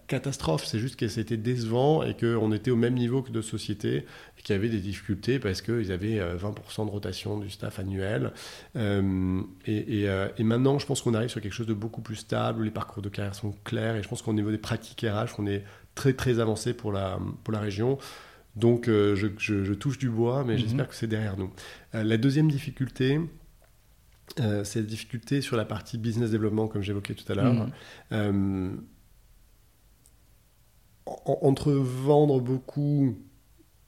catastrophe, c'est juste que c'était décevant et qu'on était au même niveau que d'autres sociétés et qu'il y avait des difficultés parce qu'ils avaient euh, 20% de rotation du staff annuel. Euh, euh, et maintenant, je pense qu'on arrive sur quelque chose de beaucoup plus stable, où les parcours de carrière sont clairs, et je pense qu'au niveau des pratiques RH, on est très très avancé pour la région. Donc euh, je, je- je touche du bois, mais Mhm. j'espère que c'est derrière nous. Euh, la deuxième difficulté, euh, c'est la difficulté sur la partie business développement, comme j'évoquais tout à l'heure. Mhm. En- entre vendre beaucoup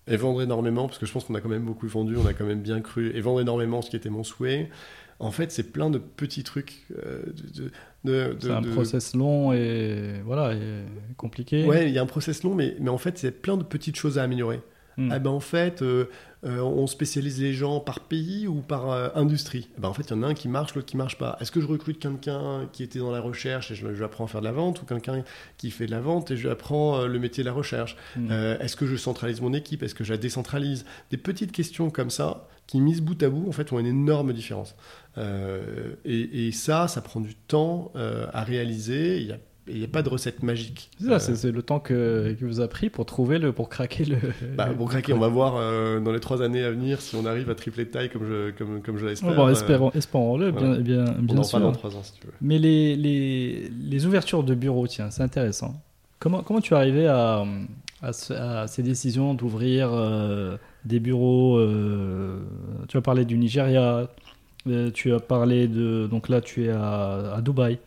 et vendre énormément, parce que je pense qu'on a quand même beaucoup vendu, on a quand même bien cru, et vendre énormément, ce qui était mon souhait, en fait, c'est plein de petits trucs. euh, de, de- de- C'est un process long et voilà et compliqué. Ouais, il y a un process long, mais, mais en fait, c'est plein de petites choses à améliorer. Mm. Ah ben, en fait, euh, euh, on spécialise les gens par pays ou par euh, industrie. Eh ben, en fait, il y en a un qui marche, l'autre qui marche pas. Est-ce que je recrute quelqu'un qui était dans la recherche et je, lui apprends à faire de la vente ou quelqu'un qui fait de la vente et je lui apprends le métier de la recherche? Mm. Euh, Est-ce que je centralise mon équipe? Est-ce que je la décentralise? Des petites questions comme ça qui, mises bout à bout, en fait, font une énorme différence. Euh, et, et ça, ça prend du temps euh, à réaliser. Il n'y a, il y a pas de recette magique. C'est ça, Euh, c'est c'est le temps que, que vous a pris pour trouver le pour craquer le. bah, le- bon, craquer, on va voir euh, dans les trois années à venir si on arrive à tripler de taille comme je, comme, comme je l'espère. Bon, Euh, espérons, espérons-le, bien, bien, on bien en sûr. dans trois ans si tu veux. Mais les, les, les ouvertures de bureaux, tiens, c'est intéressant. Comment, comment tu es arrivé à, à, ce- à ces décisions d'ouvrir euh, des bureaux euh, Tu as parlé du Nigeria, euh, tu as parlé de. Donc là, tu es à, à Dubaï.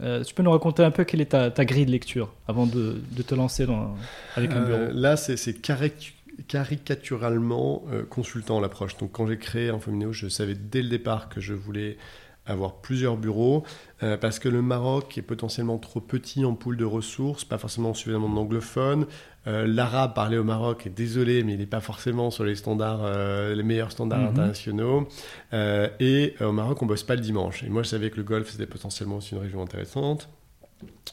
Euh, tu peux nous raconter un peu quelle est ta, ta grille de lecture avant de, de te lancer dans, avec un Euh, bureau? là, c'est c'est caric- caricaturalement consultant l'approche. Donc, quand j'ai créé Infomineo, je savais dès le départ que je voulais avoir plusieurs bureaux euh, parce que le Maroc est potentiellement trop petit en pool de ressources, pas forcément suffisamment d'anglophones. Euh, L'arabe parlé au Maroc est désolé, mais il n'est pas forcément sur les standards, euh, les meilleurs standards Mhm. internationaux. Et au Maroc, on bosse pas le dimanche. Et moi, je savais que le Golfe c'était potentiellement aussi une région intéressante.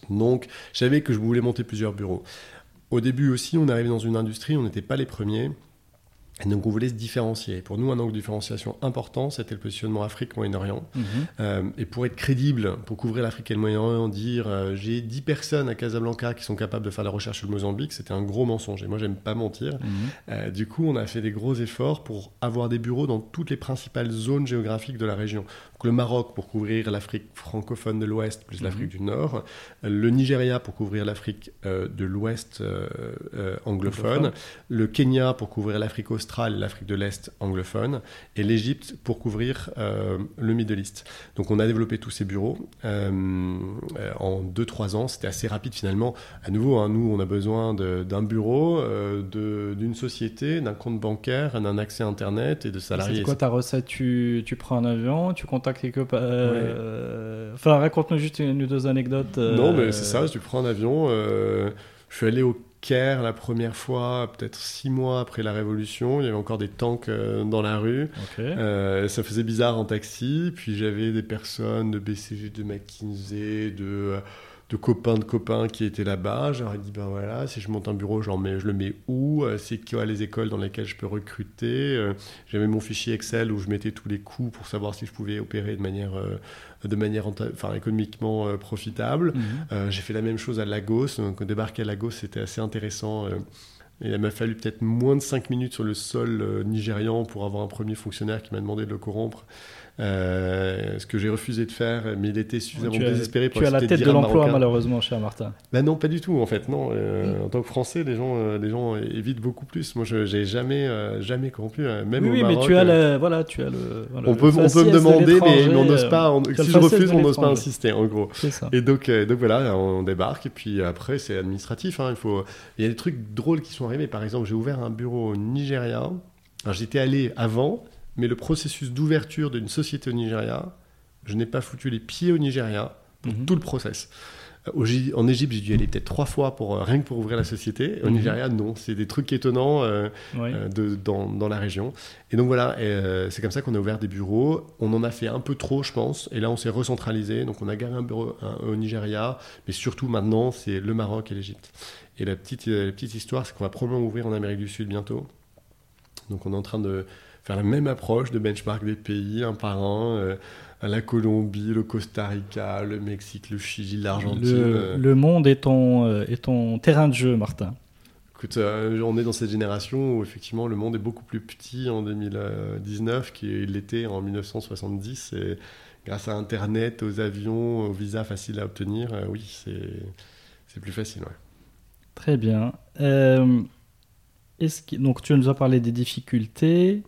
Donc, je savais que je voulais monter plusieurs bureaux. Au début aussi, on arrivait dans une industrie, on n'était pas les premiers. Et donc, on voulait se différencier. Pour nous, un angle de différenciation important, c'était le positionnement Afrique-Moyen-Orient. Mhm. Euh, et pour être crédible, pour couvrir l'Afrique et le Moyen-Orient, dire euh, j'ai 10 personnes à Casablanca qui sont capables de faire la recherche sur le Mozambique, c'était un gros mensonge. Et moi, j'aime pas mentir. Mhm. Euh, du coup, on a fait des gros efforts pour avoir des bureaux dans toutes les principales zones géographiques de la région. Donc, le Maroc pour couvrir l'Afrique francophone de l'Ouest plus Mhm. l'Afrique du Nord, le Nigeria pour couvrir l'Afrique de l'Ouest anglophone, Anglophone. le Kenya pour couvrir l'Afrique australe australe l'Afrique de l'Est anglophone, et l'Égypte pour couvrir le Middle East. Donc on a développé tous ces bureaux en 2-3 ans. C'était assez rapide finalement. À nouveau, hein, nous, on a besoin d'un bureau, d'une société, d'un compte bancaire, d'un accès Internet et de salariés. C'est quoi ta recette? Tu, tu, prends un avion, tu contactes quelque part... Enfin, raconte-nous juste une ou deux anecdotes. Non, mais c'est ça, tu prends un avion. Je suis allé au Caire la première fois, peut-être six mois après la Révolution. Il y avait encore des tanks euh, dans la rue. Euh, ça faisait bizarre en taxi. Puis j'avais des personnes de BCG, de McKinsey, de de copains de copains qui étaient là-bas. J'aurais dit, ben voilà, si je monte un bureau, mets, je le mets où euh, C'est quoi les écoles dans lesquelles je peux recruter euh, J'avais mon fichier Excel où je mettais tous les coûts pour savoir si je pouvais opérer de manière, euh, de manière enfin, économiquement profitable. Mhm. J'ai fait la même chose à Lagos. Donc, débarquer à Lagos, c'était assez intéressant. Et il m'a fallu peut-être moins de 5 minutes sur le sol nigérian pour avoir un premier fonctionnaire qui m'a demandé de le corrompre. Euh, ce que j'ai refusé de faire, mais il était suffisamment désespéré pour Tu as la tête de l'emploi, malheureusement, cher Martin. Ben non, pas du tout, en fait. Non, euh, en tant que Français, les gens, euh, les gens évitent beaucoup plus. Moi, je n'ai jamais, jamais corrompu, même oui, au Maroc. mais tu as le, voilà, tu as le. on peut, on peut me demander, mais, on n'ose pas. si je refuse, on n'ose pas insister, en gros. Ça. Et donc, donc voilà, on débarque, et puis après, c'est administratif. Hein, il faut. Il y a des trucs drôles qui sont arrivés. Par exemple, j'ai ouvert un bureau au Nigeria. Alors, j'étais allé avant mais le processus d'ouverture d'une société au Nigeria, je n'ai pas foutu les pieds au Nigeria pour mhm. tout le process. Euh, en Égypte, j'ai dû aller peut-être trois fois pour euh, rien que pour ouvrir la société. Au mhm. Nigeria, non. C'est des trucs étonnants euh, de, dans, dans, la région. Et donc voilà, c'est comme ça qu'on a ouvert des bureaux. On en a fait un peu trop, je pense. Et là, on s'est recentralisé. Donc on a garé un bureau au Nigeria. Mais surtout maintenant, c'est le Maroc et l'Égypte. Et la petite, la petite histoire, c'est qu'on va probablement ouvrir en Amérique du Sud bientôt. Donc on est en train de faire la même approche de benchmark des pays un par un. Euh, la Colombie, le Costa Rica, le Mexique, le Chili, l'Argentine. Le, le, monde est ton, euh, est ton terrain de jeu, Martin. Écoute, euh, on est dans cette génération où effectivement le monde est beaucoup plus petit en 2019 qu'il l'était en 1970. Et grâce à Internet, aux avions, aux visas faciles à obtenir, oui, c'est plus facile. Très bien. donc tu nous as parlé des difficultés.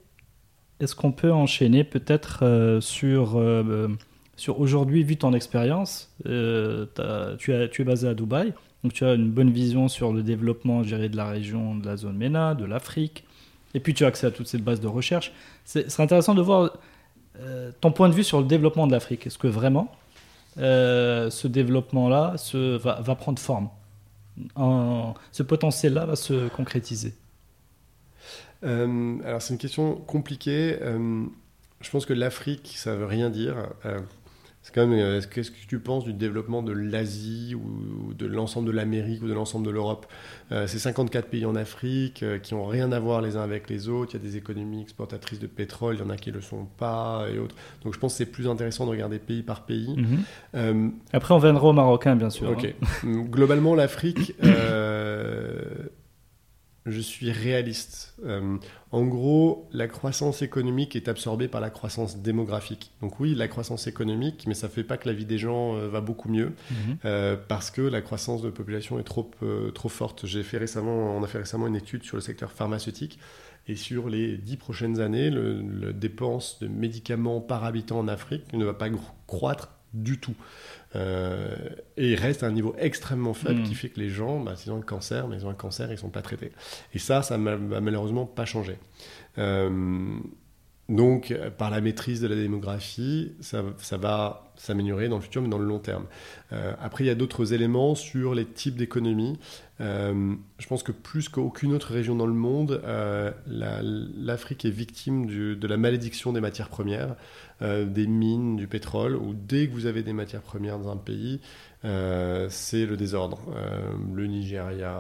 Est-ce qu'on peut enchaîner peut-être euh, sur, euh, sur aujourd'hui, vu ton expérience euh, tu, es basé à Dubaï, donc tu as une bonne vision sur le développement géré de la région, de la zone MENA, de l'Afrique, et puis tu as accès à toutes ces bases de recherche. Ce serait intéressant de voir ton point de vue sur le développement de l'Afrique. Est-ce que vraiment ce développement-là va, prendre forme? Ce potentiel-là va se concrétiser? Euh, alors c'est une question compliquée. Euh, je pense que l'Afrique, ça veut rien dire. Euh, c'est quand même, qu'est-ce que tu penses du développement de l'Asie ou de l'ensemble de l'Amérique ou de l'ensemble de l'Europe? C'est 54 pays en Afrique qui n'ont rien à voir les uns avec les autres. Il y a des économies exportatrices de pétrole, il y en a qui ne le sont pas et autres. Donc je pense que c'est plus intéressant de regarder pays par pays. Mhm. Après, on viendra au Marocain, bien sûr. Ok. Hein. Globalement, l'Afrique je suis réaliste. Euh, en gros, la croissance économique est absorbée par la croissance démographique. Donc oui, la croissance économique, mais ça ne fait pas que la vie des gens euh, va beaucoup mieux, mhm. euh, parce que la croissance de la population est trop, trop forte. J'ai fait récemment, on a fait récemment une étude sur le secteur pharmaceutique, et sur les dix prochaines années, le, le dépense de médicaments par habitant en Afrique ne va pas croître du tout. Euh, et il reste à un niveau extrêmement faible qui mm. fait que les gens, bah, s'ils ont un cancer, mais ils ont un cancer, ils ne sont pas traités. Et ça, ça va malheureusement pas changé. Euh, donc, par la maîtrise de la démographie, ça, va s'améliorer dans le futur, mais dans le long terme. Euh, après, il y a d'autres éléments sur les types d'économies. je pense que plus qu'aucune autre région dans le monde, l'Afrique est victime de la malédiction des matières premières. Euh, des mines, du pétrole, où dès que vous avez des matières premières dans un pays, euh, c'est le désordre. Euh, le Nigeria,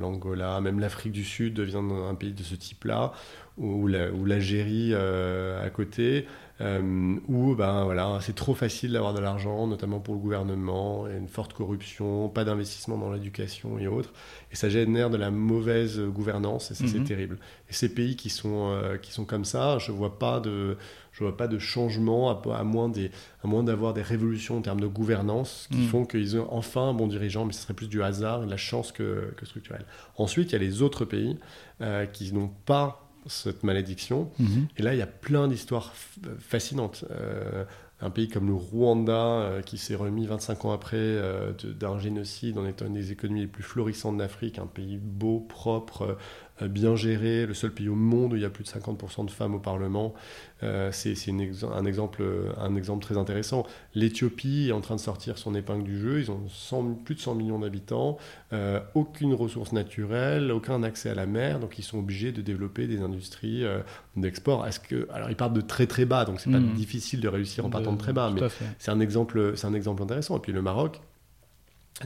l'Angola, même l'Afrique du Sud devient un pays de ce type-là, ou l'Algérie à côté, où ben, voilà, c'est trop facile d'avoir de l'argent, notamment pour le gouvernement, et une forte corruption, pas d'investissement dans l'éducation et autres. Et ça génère de la mauvaise gouvernance, et ça c'est mhm. terrible. Et ces pays qui sont, qui sont comme ça, je ne vois pas de je vois pas de changement, à, à moins d'avoir des révolutions en termes de gouvernance qui mm. font qu'ils ont enfin un bon dirigeant, mais ce serait plus du hasard et de la chance que, que structurel. Ensuite, il y a les autres pays euh, qui n'ont pas cette malédiction. Mhm. Et là, il y a plein d'histoires fascinantes. Euh, un pays comme le Rwanda, euh, qui s'est remis 25 ans après euh, d'un génocide en étant une des économies les plus florissantes d'Afrique, un pays beau, propre, bien géré, le seul pays au monde où il y a plus de 50% de femmes au Parlement. Euh, c'est ex- un, exemple, un exemple très intéressant. L'Éthiopie est en train de sortir son épingle du jeu. Ils ont 100 plus de 100 millions d'habitants, euh, aucune ressource naturelle, aucun accès à la mer, donc ils sont obligés de développer des industries euh, d'export. Est-ce que alors ils partent de très très bas, donc c'est pas Mhm. difficile de réussir en partant de très bas, mais c'est un exemple, c'est un exemple intéressant. Et puis le Maroc,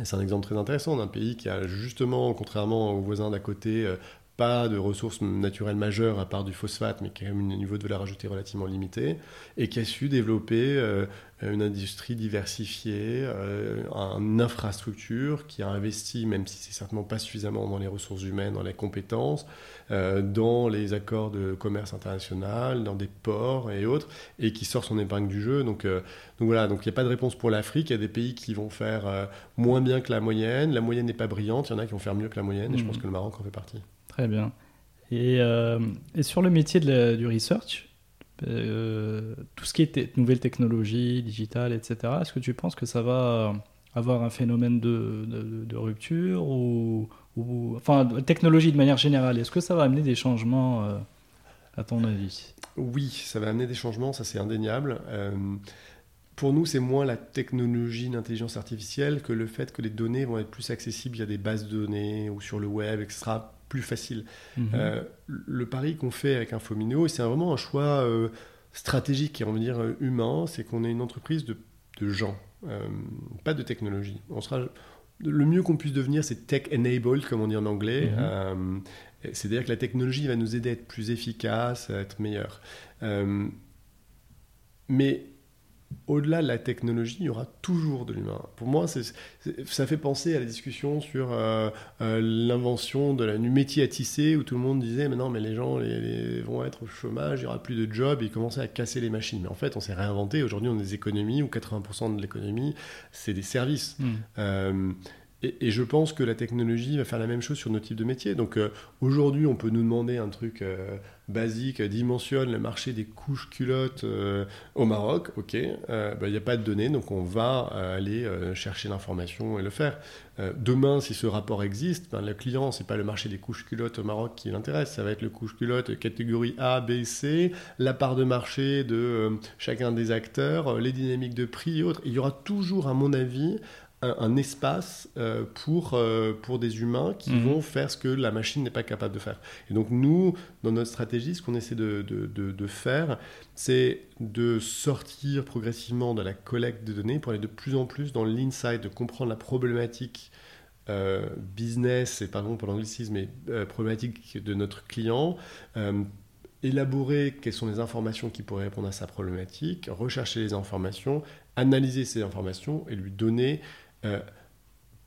c'est un exemple très intéressant d'un pays qui a justement, contrairement aux voisins d'à côté, euh, pas de ressources naturelles majeures à part du phosphate, mais qui a quand même un niveau de valeur ajoutée relativement limité, et qui a su développer euh, une industrie diversifiée, euh, une infrastructure, qui a investi, même si c'est certainement pas suffisamment dans les ressources humaines, dans les compétences, euh, dans les accords de commerce international, dans des ports et autres, et qui sort son épingle du jeu. Donc, euh, donc voilà, donc il n'y a pas de réponse pour l'Afrique. Il y a des pays qui vont faire moins bien que la moyenne. La moyenne n'est pas brillante. Il y en a qui vont faire mieux que la moyenne, et je Mhm. pense que le Maroc en fait partie. Très bien. Et, euh, et sur le métier du research, euh, tout ce qui est nouvelles technologies, digitales, etc., est-ce que tu penses que ça va avoir un phénomène de, rupture ou, Enfin, technologie de manière générale, est-ce que ça va amener des changements, euh, à ton avis? Oui, ça va amener des changements, ça c'est indéniable. Euh, pour nous, c'est moins la technologie d'intelligence artificielle que le fait que les données vont être plus accessibles via des bases de données ou sur le web, et que ce sera plus facile. Mhm. Euh, le pari qu'on fait avec Infomineo, et c'est vraiment un choix euh, stratégique et on va dire euh, humain, c'est qu'on est une entreprise de, de gens, euh, pas de technologie. On sera, le mieux qu'on puisse devenir, c'est tech-enabled, comme on dit en anglais. Mhm. C'est-à-dire que la technologie va nous aider à être plus efficace, à être meilleur. Mais au-delà de la technologie, il y aura toujours de l'humain. Pour moi, ça fait penser à la discussion sur euh, euh, l'invention de la, du métier à tisser, où tout le monde disait, mais non, mais les gens les- les- vont être au chômage, il n'y aura plus de job, et ils commençaient à casser les machines. Mais en fait, on s'est réinventé. Aujourd'hui, on a des économies, où 80% de l'économie, c'est des services. Mhm. Euh, et, je pense que la technologie va faire la même chose sur nos types de métiers. Donc euh, aujourd'hui, on peut nous demander un truc euh, basique, euh, dimensionne le marché des couches culottes au Maroc. Ok, bah, il n'y a pas de données, donc on va aller chercher l'information et le faire. Demain, si ce rapport existe, ben, le client, c'est pas le marché des couches culottes au Maroc qui l'intéresse, ça va être le couche culotte catégorie A, B, C, la part de marché de chacun des acteurs, les dynamiques de prix et autres. Il y aura toujours, à mon avis, un, un espace euh, pour, euh, pour des humains qui Mhm. vont faire ce que la machine n'est pas capable de faire. Et donc nous, dans notre stratégie, ce qu'on essaie de, de- de- de faire, c'est de sortir progressivement de la collecte de données pour aller de plus en plus dans l'insight, de comprendre la problématique euh, business, et pardon pour l'anglicisme, mais problématique de notre client, élaborer quelles sont les informations qui pourraient répondre à sa problématique, rechercher les informations, analyser ces informations et lui donner euh,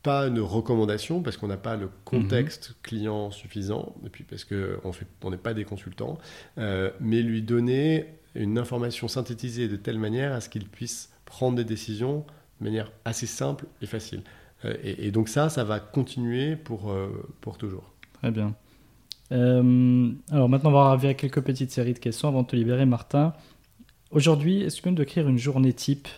pas une recommandation parce qu'on n'a pas le contexte client suffisant, et puis parce qu'on on n'est pas des consultants, euh, mais lui donner une information synthétisée de telle manière à ce qu'il puisse prendre des décisions de manière assez simple et facile. Euh, et, et donc ça, ça va continuer pour, euh, pour toujours. Très bien. Alors maintenant, on va arriver à quelques petites séries de questions avant de te libérer, Martin. Aujourd'hui, est-ce que tu peux me décrire une journée type?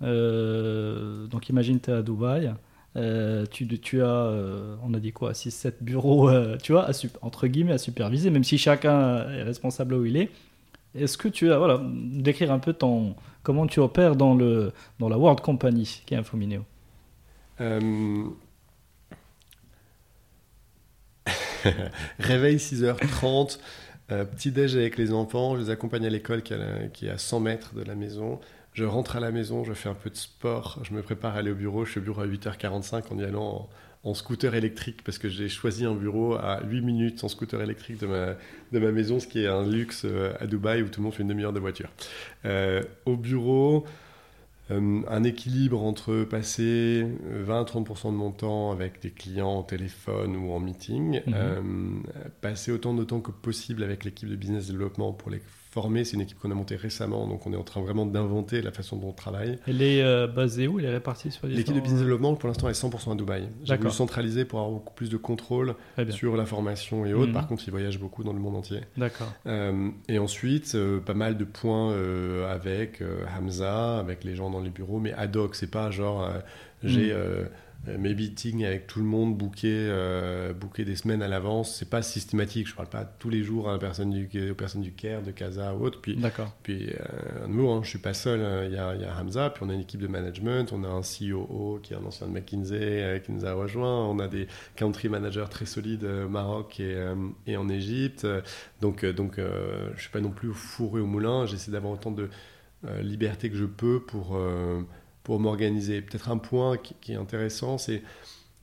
Donc imagine, tu es à Dubaï. Euh, tu, as, euh, on a dit quoi, 6-7 bureaux, euh, tu vois, entre guillemets, à superviser, même si chacun est responsable où il est. Est-ce que tu as, voilà, décrire un peu ton, comment tu opères dans, le, dans la World Company qui est Infomineo? Euh, Réveil 6h30, euh, petit déj avec les enfants, je les accompagne à l'école qui est à 100 mètres de la maison. Je rentre à la maison, je fais un peu de sport, je me prépare à aller au bureau. Je suis au bureau à 8h45 en y allant en, en scooter électrique parce que j'ai choisi un bureau à 8 minutes en scooter électrique de ma, de ma maison, ce qui est un luxe euh, à Dubaï où tout le monde fait une demi-heure de voiture. Euh, au bureau, euh, un équilibre entre passer 20-30% de mon temps avec des clients au téléphone ou en meeting, Mhm. euh, passer autant de temps que possible avec l'équipe de business développement pour les formée, c'est une équipe qu'on a montée récemment, donc on est en train vraiment d'inventer la façon dont on travaille. Elle est euh, basée où? Elle est répartie sur les L'équipe de business development, pour l'instant, est 100% à Dubaï. J'ai voulu D'accord. centraliser pour avoir beaucoup plus de contrôle sur la formation et autres. Mhm. Par contre, ils voyagent beaucoup dans le monde entier. D'accord. Euh, et ensuite, euh, pas mal de points avec Hamza, avec les gens dans les bureaux, mais ad hoc. C'est pas genre j'ai Mm. Euh, mes meetings avec tout le monde bookés euh, bookés des semaines à l'avance. C'est pas systématique. Je parle pas tous les jours à la personne du, aux personnes du CARE, de Casa ou autre. Puis, D'accord. puis euh, nouveau, hein, je suis pas seul. hein. Il y, y a Hamza, puis on a une équipe de management. On a un COO qui est un ancien de McKinsey euh, qui nous a rejoint. On a des country managers très solides euh, au Maroc et, et en Égypte. Donc, donc je suis pas non plus fourré au moulin. J'essaie d'avoir autant de liberté que je peux pour, pour m'organiser. Peut-être un point qui, qui est intéressant, c'est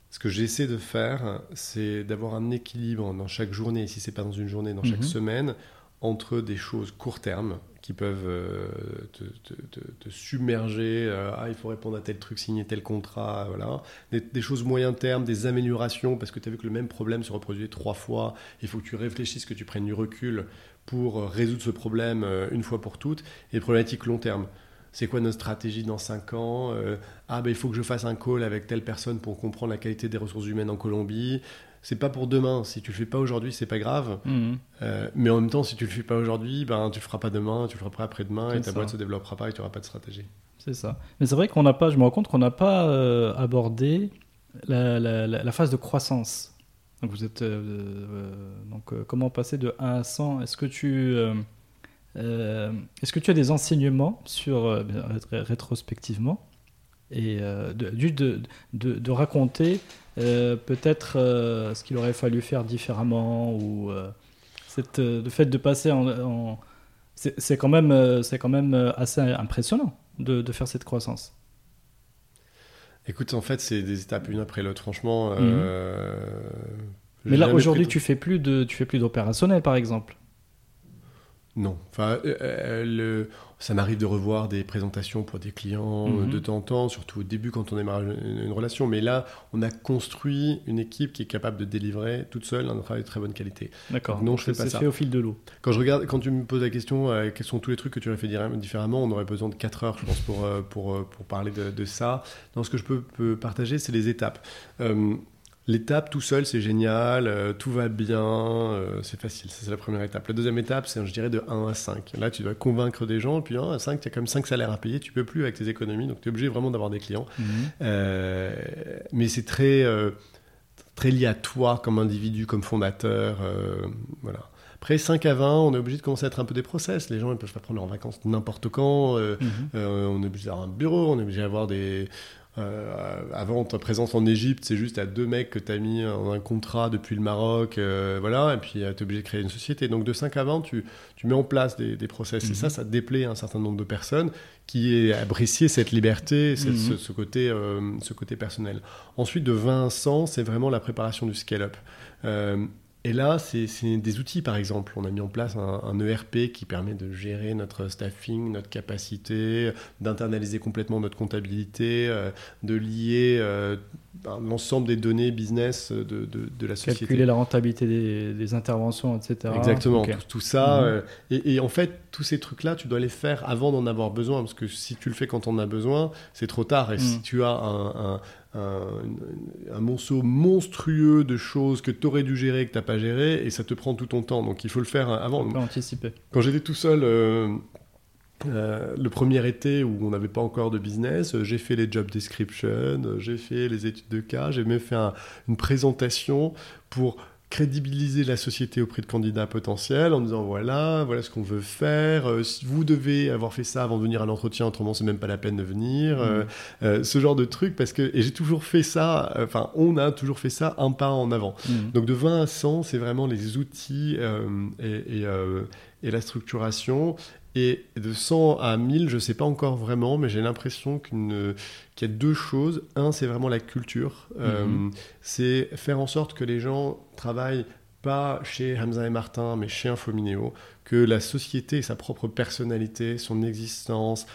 ce que j'essaie de faire, c'est d'avoir un équilibre dans chaque journée, si c'est pas dans une journée, dans chaque Mhm. semaine, entre des choses court terme qui peuvent euh, te, te- te- te submerger. euh, ah, il faut répondre à tel truc, signer tel contrat, voilà. Des, des choses moyen terme, des améliorations, parce que tu as vu que le même problème se reproduit trois fois. Il faut que tu réfléchisses, que tu prennes du recul pour euh, résoudre ce problème une fois pour toutes. Et les problématiques long terme. C'est quoi notre stratégie dans 5 ans Euh, Ah, ben il faut que je fasse un call avec telle personne pour comprendre la qualité des ressources humaines en Colombie. C'est pas pour demain. Si tu le fais pas aujourd'hui, c'est pas grave. Mhm. Euh, mais en même temps, si tu le fais pas aujourd'hui, ben tu le feras pas demain, tu le feras pas après-demain, et ta ça. boîte se développera pas et tu auras pas de stratégie. C'est ça. Mais c'est vrai qu'on n'a pas, je me rends compte qu'on n'a pas euh, abordé la, la- la- la phase de croissance. Donc vous êtes, donc comment passer de 1 à 100 Est-ce que tu, euh, est-ce que tu as des enseignements sur euh, rétrospectivement et euh, de, de, de, de raconter euh, peut-être ce qu'il aurait fallu faire différemment ou cette, le fait de passer en, en- c'est quand même, c'est quand même assez impressionnant de, de faire cette croissance. Écoute, en fait, c'est des étapes une après l'autre. Franchement. euh, Mhm. Mais là aujourd'hui, tu fais plus de, tu fais plus d'opérationnel, par exemple. Non. Enfin, euh, euh, le- ça m'arrive de revoir des présentations pour des clients Mhm. euh, de temps en temps, surtout au début quand on démarre une, relation. Mais là, on a construit une équipe qui est capable de délivrer toute seule un travail de très bonne qualité. D'accord. Non, je fais C'est- pas c'est ça. fait au fil de l'eau. Quand je regarde, quand tu me poses la question, euh, quels sont tous les trucs que tu aurais fait différemment, on aurait besoin de 4 heures, je pense, pour, pour, pour parler de, de ça. Non, ce que je peux, peux partager, c'est les étapes. Euh, L'étape tout seul, c'est génial, euh, tout va bien, euh, c'est facile, ça c'est la première étape. La deuxième étape, c'est, je dirais, de 1 à 5. Là, tu dois convaincre des gens, puis 1 à 5, tu as quand même 5 salaires à payer, tu peux plus avec tes économies, donc tu es obligé vraiment d'avoir des clients. Euh, mais c'est très, très lié à toi comme individu, comme fondateur. voilà. Après 5 à 20, on est obligé de commencer à être un peu des process. Les gens ils peuvent pas prendre leurs vacances n'importe quand. Mhm. on est obligé d'avoir un bureau, on est obligé d'avoir des. Euh, avant, ta présence en Égypte, c'est juste à deux mecs que tu as mis en un contrat depuis le Maroc, euh, voilà, et puis tu es obligé de créer une société. Donc de 5 à 20, tu, tu mets en place des, des process. Et Mhm. ça, ça déplaît un certain nombre de personnes qui apprécié cette liberté, cette- Mhm. ce, ce côté, euh, ce côté personnel. Ensuite, de 20 à 100, c'est vraiment la préparation du scale-up. Et là, c'est des outils, par exemple. On a mis en place un, un ERP qui permet de gérer notre staffing, notre capacité, d'internaliser complètement notre comptabilité, euh, de lier euh, ben, l'ensemble des données business de, de- de la société. Calculer la rentabilité des, des interventions, etc. Exactement, tout, tout ça. Mhm. euh, et, et en fait, tous ces trucs-là, tu dois les faire avant d'en avoir besoin. Parce que si tu le fais quand on en a besoin, c'est trop tard. Et si Mhm. tu as un, un, un, un monceau monstrueux de choses que tu aurais dû gérer que tu n'as pas géré, et ça te prend tout ton temps. Donc il faut le faire avant. On peut anticiper. Quand j'étais tout seul, euh, euh, le premier été où on n'avait pas encore de business, euh, j'ai fait les job descriptions, j'ai fait les études de cas, j'ai même fait un- une présentation pour crédibiliser la société auprès de candidats potentiels en disant voilà, voilà ce qu'on veut faire, euh, vous devez avoir fait ça avant de venir à l'entretien, autrement c'est même pas la peine de venir, euh, euh, ce genre de truc parce que et j'ai toujours fait ça, enfin on a toujours fait ça un pas en avant. Mhm. Donc de 20 à 100, c'est vraiment les outils euh, et, et, euh, et la structuration. Et de 100 à 1000, je ne sais pas encore vraiment, mais j'ai l'impression qu'il y a deux choses. Un, c'est vraiment la culture. Euh, Mhm. c'est faire en sorte que les gens travaillent pas chez Hamza et Martin, mais chez Infomineo, que la société ait sa propre personnalité, son existence,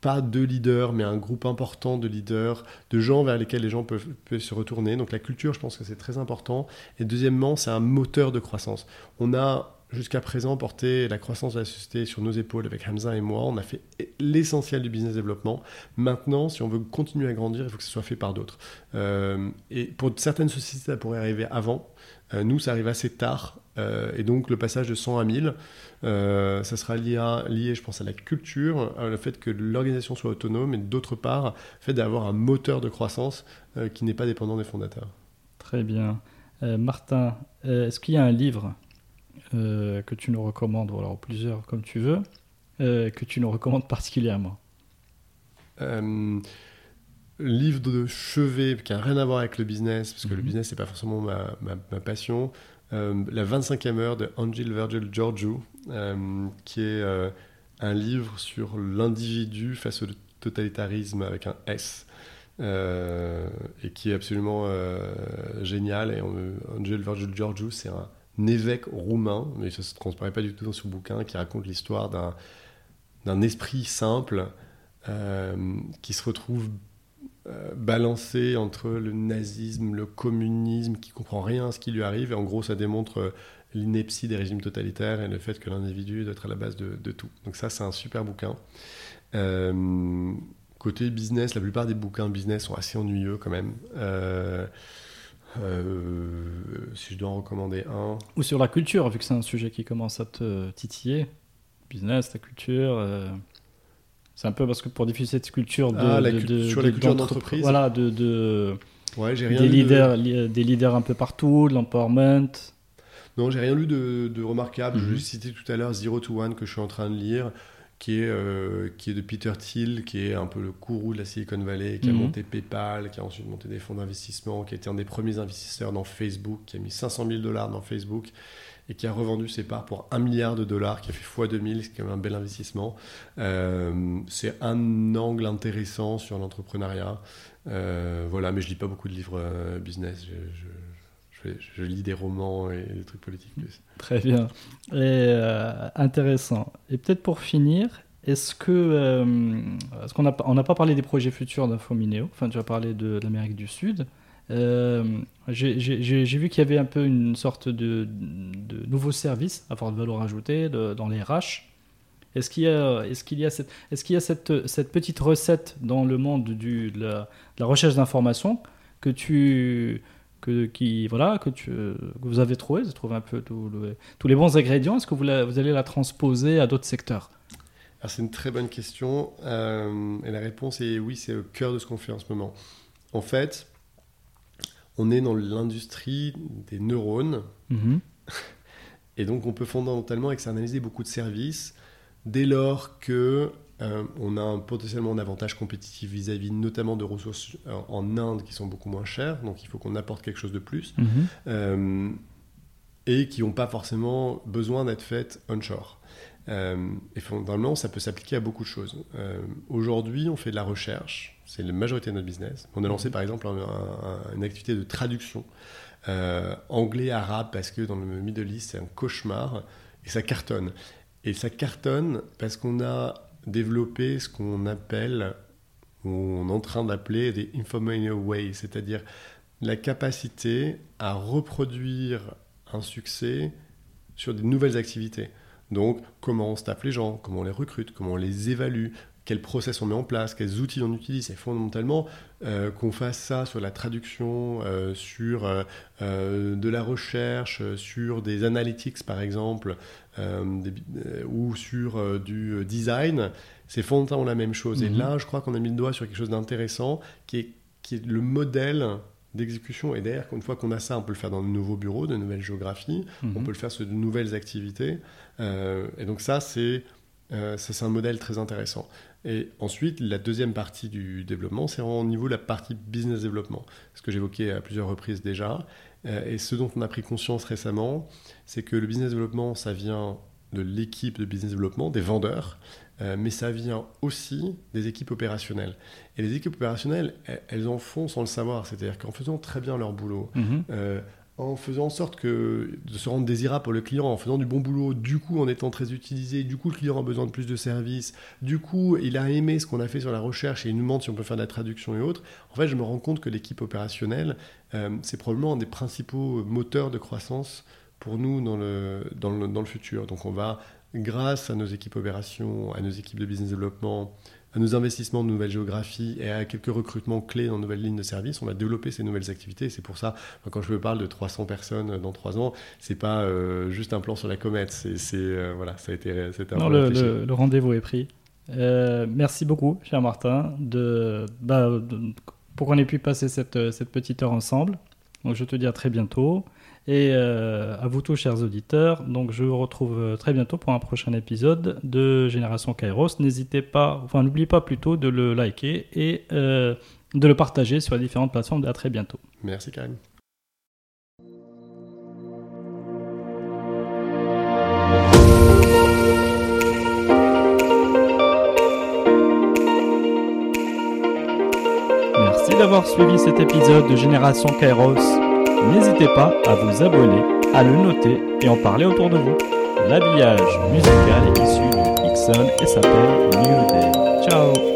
pas deux leaders, mais un groupe important de leaders, de gens vers lesquels les gens peuvent, peuvent se retourner. Donc la culture, je pense que c'est très important. Et deuxièmement, c'est un moteur de croissance. On a jusqu'à présent porté la croissance de la société sur nos épaules avec Hamza et moi. On a fait l'essentiel du business développement. Maintenant, si on veut continuer à grandir, il faut que ce soit fait par d'autres. Euh, et pour certaines sociétés, ça pourrait arriver avant. Euh, nous, ça arrive assez tard. Euh, et donc, le passage de 100 à 1000, ça sera lié, lié, je pense, à la culture, le fait que l'organisation soit autonome, et d'autre part, le fait d'avoir un moteur de croissance qui n'est pas dépendant des fondateurs. Très bien. Martin, est-ce qu'il y a un livre euh, que tu nous recommandes, ou alors plusieurs comme tu veux, euh, que tu nous recommandes particulièrement euh, Livre de chevet qui n'a rien à voir avec le business, parce que le mhm. business, c'est pas forcément ma, ma, passion. la 25e heure de Angel Virgil Georgiou, qui est un livre sur l'individu face au totalitarisme avec un S. et qui est absolument génial. Et Angel Virgil Georgiou, c'est un évêque roumain, mais ça ne se transparaît pas du tout dans ce bouquin, qui raconte l'histoire d'un esprit simple euh, qui se retrouve euh, balancé entre le nazisme, le communisme, qui comprend rien à ce qui lui arrive. Et en gros, ça démontre euh, l'ineptie des régimes totalitaires et le fait que l'individu doit être à la base de, tout. Donc ça, c'est un super bouquin. côté business, la plupart des bouquins business sont assez ennuyeux quand même. Si je dois en recommander un. Ou sur la culture, vu que c'est un sujet qui commence à te titiller. Business, la culture. Euh, c'est un peu parce que pour diffuser cette culture de, ah, sur la culture d'entreprise. Voilà, de, de ouais, j'ai rien des leaders, des leaders un peu partout, de l'empowerment. Non, j'ai rien lu de, remarquable. Je mhm. citais tout à l'heure Zero to One que je suis en train de lire qui est, euh, qui est de Peter Thiel, qui est un peu le courroux de la Silicon Valley, qui a mhm. monté PayPal, qui a ensuite monté des fonds d'investissement, qui a été un des premiers investisseurs dans Facebook, qui a mis 500 000 dollars dans Facebook et qui a revendu ses parts pour 1 milliard de dollars, qui a fait x 2000, c'est quand même un bel investissement. Euh, c'est un angle intéressant sur l'entrepreneuriat. Euh, voilà, mais je lis pas beaucoup de livres business. je je, lis des romans et des trucs politiques Très bien. Et, euh, intéressant. Et peut-être pour finir, est-ce que. Euh, qu'on n'a on pas parlé des projets futurs d'Infomineo Enfin, tu as parlé de, l'Amérique du Sud. Euh, j'ai vu qu'il y avait un peu une sorte de, de nouveau service à forte valeur ajoutée dans les RH. Est-ce qu'il y a, est-ce qu'il y a, cette, est-ce qu'il y a cette, cette, petite recette dans le monde du, de, la, la recherche d'information que tu, que, qui, voilà, que, tu, vous avez trouvé, vous avez trouvé un peu tous les bons ingrédients. Est-ce que vous, vous, allez la transposer à d'autres secteurs? C'est une très bonne question. Euh, et la réponse est oui, c'est au cœur de ce qu'on fait en ce moment. En fait, on est dans l'industrie des neurones. Mm-hmm. Et donc, on peut fondamentalement externaliser beaucoup de services dès lors que euh, on a un, potentiellement un avantage compétitif vis-à-vis notamment de ressources euh, en Inde qui sont beaucoup moins chères, donc il faut qu'on apporte quelque chose de plus, mhm. euh, et qui n'ont pas forcément besoin d'être faites onshore. et fondamentalement, ça peut s'appliquer à beaucoup de choses. Aujourd'hui, on fait de la recherche, c'est la majorité de notre business. On a lancé par exemple une activité de traduction anglais-arabe parce que dans le Middle East, c'est un cauchemar, et ça cartonne. Et ça cartonne parce qu'on a développer ce qu'on appelle, ou on est en train d'appeler des informational ways, c'est-à-dire la capacité à reproduire un succès sur des nouvelles activités. Donc, comment on staff les gens, comment on les recrute, comment on les évalue, quel process on met en place, quels outils on utilise. C'est fondamentalement euh, qu'on fasse ça sur la traduction, euh, sur euh, de la recherche, sur des analytics par exemple, ou sur du design. C'est fondamentalement la même chose. Et mhm. là, je crois qu'on a mis le doigt sur quelque chose d'intéressant qui est, qui est le modèle d'exécution. Et d'ailleurs, une fois qu'on a ça, on peut le faire dans de nouveaux bureaux, de nouvelles géographies, on mhm. peut le faire sur de nouvelles activités. et donc ça, c'est c'est un modèle très intéressant. Et ensuite, la deuxième partie du développement, c'est au niveau de la partie business développement, ce que j'évoquais à plusieurs reprises déjà. Euh, et ce dont on a pris conscience récemment, c'est que le business développement, ça vient de l'équipe de business développement, des vendeurs, euh, mais ça vient aussi des équipes opérationnelles. Et les équipes opérationnelles, elles, en font sans le savoir, c'est-à-dire qu'en faisant très bien leur boulot, mhm. euh, en faisant en sorte que, de se rendre désirable pour le client, en faisant du bon boulot, du coup en étant très utilisé, du coup le client a besoin de plus de services, du coup il a aimé ce qu'on a fait sur la recherche et il nous demande si on peut faire de la traduction et autres. En fait, je me rends compte que l'équipe opérationnelle, euh, c'est probablement un des principaux moteurs de croissance pour nous dans le, dans le, dans le futur. Donc on va, grâce à nos équipes opérations, à nos équipes de business développement, à nos investissements de nouvelles géographies et à quelques recrutements clés dans de nouvelles lignes de service, on va développer ces nouvelles activités. C'est pour ça, quand je me parle de 300 personnes dans 3 ans, c'est pas euh, juste un plan sur la comète. C'est, euh, voilà, ça a été, un non, le, le, rendez-vous est pris. Euh, merci beaucoup, cher Martin, de, bah, pour qu'on ait pu passer cette, cette petite heure ensemble. Donc, je te dis à très bientôt. Et euh, à vous tous, chers auditeurs, donc je vous retrouve euh, très bientôt pour un prochain épisode de Génération Kairos. N'hésitez pas, enfin n'oubliez pas plutôt de le liker et euh, de le partager sur les différentes plateformes. À très bientôt. Merci Karim. Merci d'avoir suivi cet épisode de Génération Kairos. N'hésitez pas à vous abonner, à le noter et en parler autour de vous. L'habillage musical est issu du Ixon et s'appelle New Day. Ciao